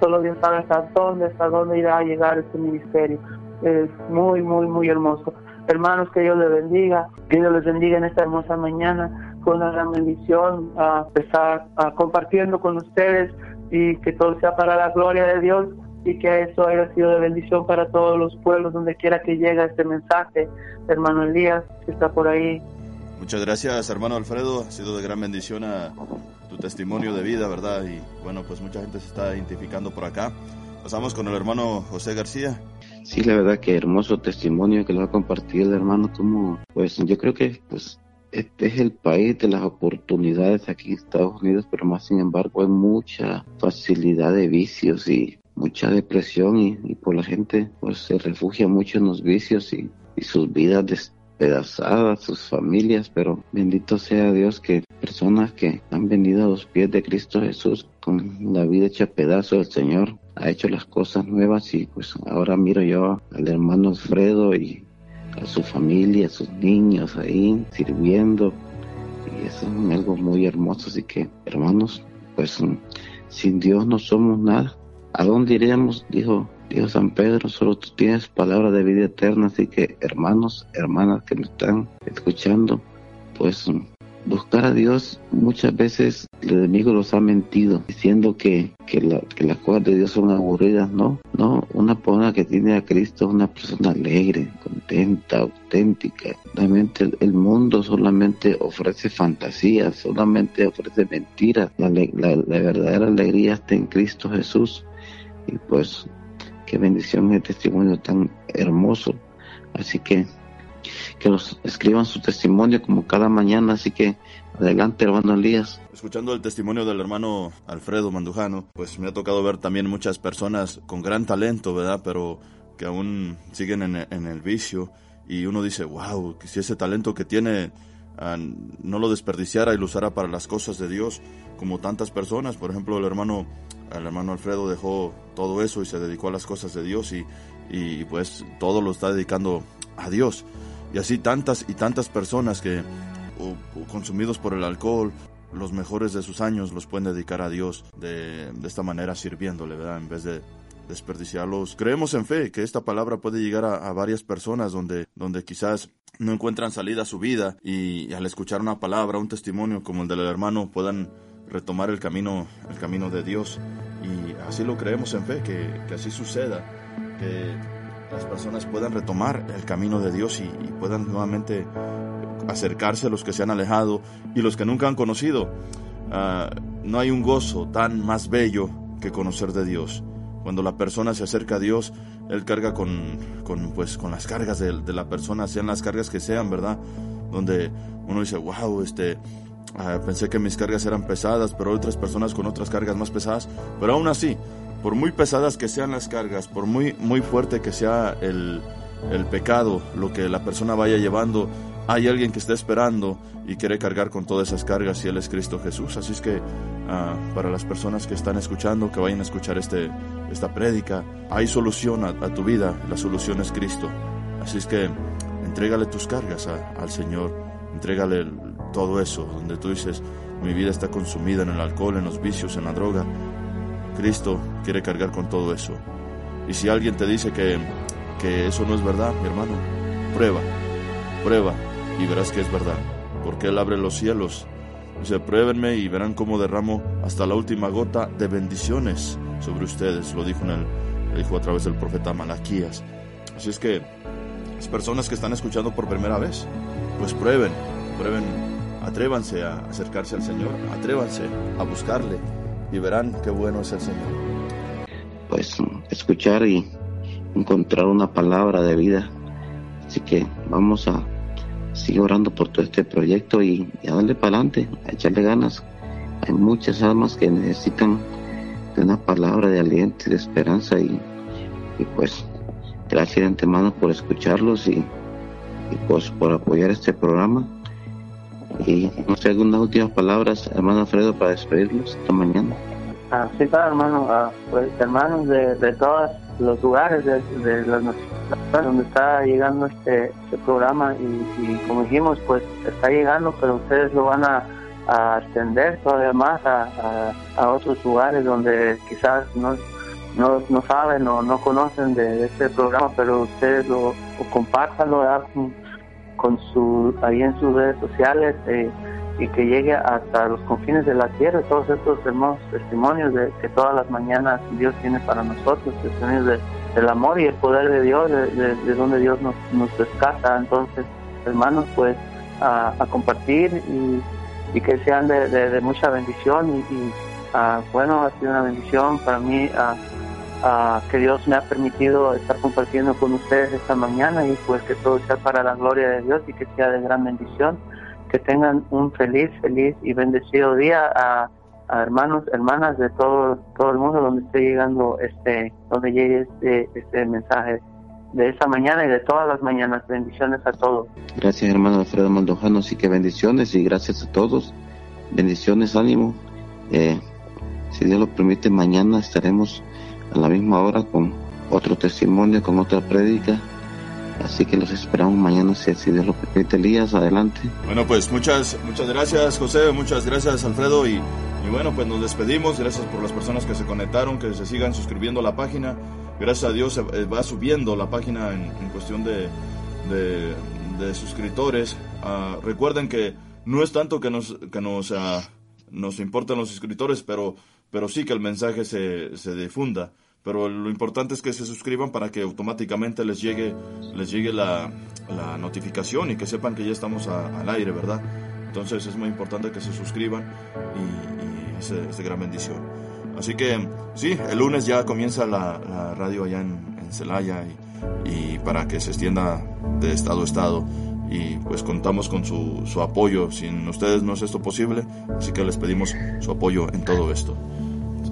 Solo Dios sabe hasta dónde, hasta dónde irá a llegar este ministerio. Es muy, muy, muy hermoso. Hermanos, que Dios les bendiga, que Dios les bendiga en esta hermosa mañana, con una gran bendición, a estar a compartiendo con ustedes y que todo sea para la gloria de Dios y que eso haya sido de bendición para todos los pueblos donde quiera que llegue este mensaje. Hermano Elías, que está por ahí. Muchas gracias, hermano Alfredo. Ha sido de gran bendición a tu testimonio de vida, ¿verdad? Y bueno, pues mucha gente se está identificando por acá. Pasamos con el hermano José García. Sí, la verdad que hermoso testimonio que lo ha compartido el hermano. Como, pues yo creo que pues este es el país de las oportunidades aquí en Estados Unidos, pero más sin embargo hay mucha facilidad de vicios y mucha depresión y, por la gente pues se refugia mucho en los vicios y, sus vidas despedazadas, sus familias, pero bendito sea Dios que personas que han venido a los pies de Cristo Jesús con la vida hecha pedazo del Señor. Ha hecho las cosas nuevas y pues ahora miro yo al hermano Alfredo y a su familia, a sus niños ahí sirviendo. Y eso es algo muy hermoso. Así que, hermanos, pues sin Dios no somos nada. ¿A dónde iremos? Dijo, dijo San Pedro, solo tú tienes palabra de vida eterna. Así que, hermanos, hermanas que me están escuchando, pues buscar a Dios muchas veces el enemigo los ha mentido diciendo que, que, las cosas de Dios son aburridas, no, no, una persona que tiene a Cristo es una persona alegre, contenta, auténtica. Realmente el, mundo solamente ofrece fantasías, solamente ofrece mentiras. La, la, la verdadera alegría está en Cristo Jesús. Y pues qué bendición el testimonio tan hermoso. Así que que nos escriban su testimonio como cada mañana, así que adelante hermano Elías. Escuchando el testimonio del hermano Alfredo Mandujano, pues me ha tocado ver también muchas personas con gran talento, ¿verdad? Pero que aún siguen en, el vicio y uno dice, wow, que si ese talento que tiene ah, no lo desperdiciara y lo usara para las cosas de Dios, como tantas personas, por ejemplo el hermano, el hermano Alfredo dejó todo eso y se dedicó a las cosas de Dios y, y pues todo lo está dedicando a Dios. Y así tantas y tantas personas que, consumidos por el alcohol, los mejores de sus años los pueden dedicar a Dios de, esta manera sirviéndole, ¿verdad? En vez de desperdiciarlos. Creemos en fe que esta palabra puede llegar a, varias personas donde, donde quizás no encuentran salida a su vida y, al escuchar una palabra, un testimonio como el del hermano puedan retomar el camino, el camino de Dios. Y así lo creemos en fe, que, que así suceda, que las personas puedan retomar el camino de Dios y, puedan nuevamente acercarse a los que se han alejado y los que nunca han conocido. Ah, no hay un gozo tan más bello que conocer de Dios. Cuando la persona se acerca a Dios, Él carga con, con pues, con las cargas de, la persona, sean las cargas que sean, ¿verdad? Donde uno dice, wow, este, ah, pensé que mis cargas eran pesadas, pero otras personas con otras cargas más pesadas, pero aún así, por muy pesadas que sean las cargas, por muy, muy fuerte que sea el, pecado, lo que la persona vaya llevando, hay alguien que está esperando y quiere cargar con todas esas cargas y Él es Cristo Jesús. Así es que ah, para las personas que están escuchando, que vayan a escuchar este, esta prédica, hay solución a, tu vida, la solución es Cristo. Así es que entrégale tus cargas al Señor, entrégale todo eso, donde tú dices, mi vida está consumida en el alcohol, en los vicios, en la droga, Cristo quiere cargar con todo eso. Y si alguien te dice que, que eso no es verdad, mi hermano, prueba, prueba y verás que es verdad. Porque Él abre los cielos. Dice, pruébenme y verán cómo derramo hasta la última gota de bendiciones sobre ustedes. Lo dijo, en el, dijo a través del profeta Malaquías. Así es que las personas que están escuchando por primera vez, pues prueben, prueben, atrévanse a acercarse al Señor, atrévanse a buscarle, y verán qué bueno es el Señor. Pues escuchar y encontrar una palabra de vida. Así que vamos a seguir orando por todo este proyecto y, a darle para adelante, a echarle ganas. Hay muchas almas que necesitan de una palabra de aliento y de esperanza y, pues gracias de antemano por escucharlos y, y pues por apoyar este programa y no sé, algunas últimas palabras, hermano Alfredo, para despedirlos esta mañana. Ah, sí, claro, hermano. Ah, pues hermanos de, de todos los lugares de, de las donde está llegando este, este programa y, como dijimos, pues está llegando, pero ustedes lo van a, a extender todavía más a, a, otros lugares donde quizás no, no, no saben o no conocen de, este programa, pero ustedes lo, lo compartan, lo con su, ahí en sus redes sociales eh, y que llegue hasta los confines de la tierra, todos estos hermosos testimonios de que todas las mañanas Dios tiene para nosotros, testimonios del amor y el poder de Dios, de, donde Dios nos, nos rescata. Entonces, hermanos, pues a, compartir y, y, que sean de, mucha bendición y, ah, bueno, ha sido una bendición para mí. Uh, que Dios me ha permitido estar compartiendo con ustedes esta mañana y pues que todo sea para la gloria de Dios y que sea de gran bendición. Que tengan un feliz, feliz y bendecido día a, hermanos, hermanas de todo, todo el mundo donde esté llegando este, donde llegue este, este mensaje de esta mañana y de todas las mañanas. Bendiciones a todos. Gracias hermano Alfredo Maldojano, sí que bendiciones y gracias a todos bendiciones, ánimo. Eh, si Dios lo permite, mañana estaremos a la misma hora con otro testimonio, con otra prédica. Así que los esperamos mañana, si, si Dios lo permite. Elías, adelante. Bueno, pues muchas, muchas gracias, José. Muchas gracias, Alfredo. Y, y bueno, pues nos despedimos. Gracias por las personas que se conectaron, que se sigan suscribiendo a la página. Gracias a Dios eh, va subiendo la página en, cuestión de, de, de suscriptores. Ah, recuerden que no es tanto que nos, que nos, ah, nos importan los suscriptores, pero, pero sí que el mensaje se, se difunda. Pero lo importante es que se suscriban para que automáticamente les llegue, les llegue la, la notificación y que sepan que ya estamos a- al aire, ¿verdad? Entonces es muy importante que se suscriban y, y es, de gran bendición. Así que sí, el lunes ya comienza la, la radio allá en, en Celaya y, y para que se extienda de estado a estado y pues contamos con su, su apoyo. Sin ustedes no es esto posible, así que les pedimos su apoyo en todo esto.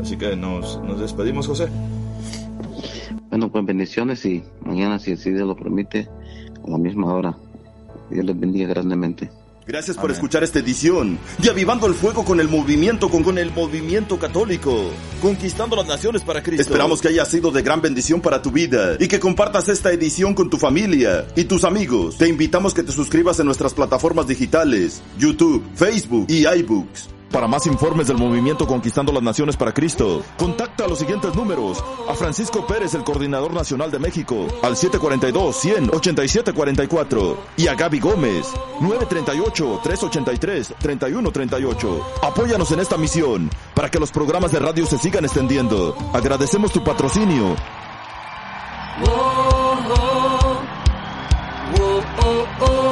Así que nos, nos despedimos, José. Bueno, pues bendiciones y mañana, si, si Dios lo permite, a la misma hora. Dios les bendiga grandemente. Gracias por escuchar esta edición de Avivando el Fuego con el movimiento, con, con el movimiento católico, conquistando las naciones para Cristo. Esperamos que haya sido de gran bendición para tu vida y que compartas esta edición con tu familia y tus amigos. Te invitamos que te suscribas en nuestras plataformas digitales, YouTube, Facebook y iBooks. Para más informes del movimiento Conquistando las Naciones para Cristo, contacta a los siguientes números. A Francisco Pérez, el coordinador nacional de México, al 742-100-8744. Y a Gaby Gómez, 938-383-3138. Apóyanos en esta misión para que los programas de radio se sigan extendiendo. Agradecemos tu patrocinio. Canta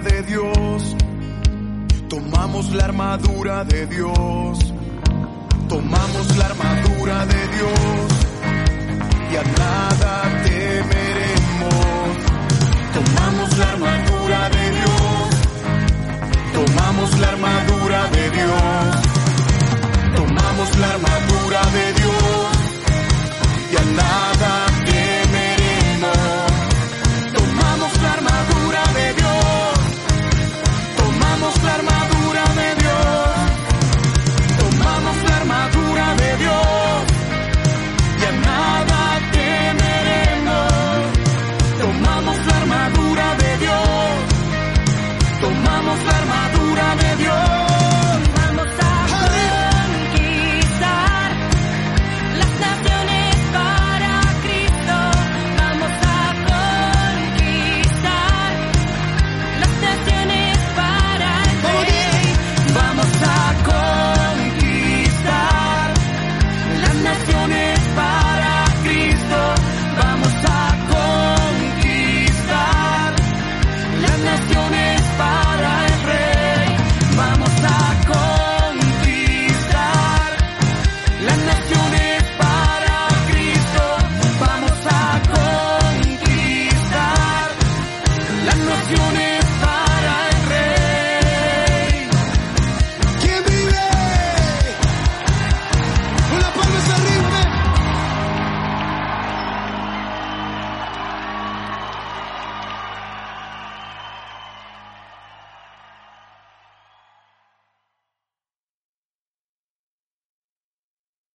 de Dios. Tomamos la armadura de Dios. Tomamos la armadura de Dios. Y a nada temeremos. Tomamos la armadura de Dios. Tomamos la armadura de Dios. Tomamos la armadura.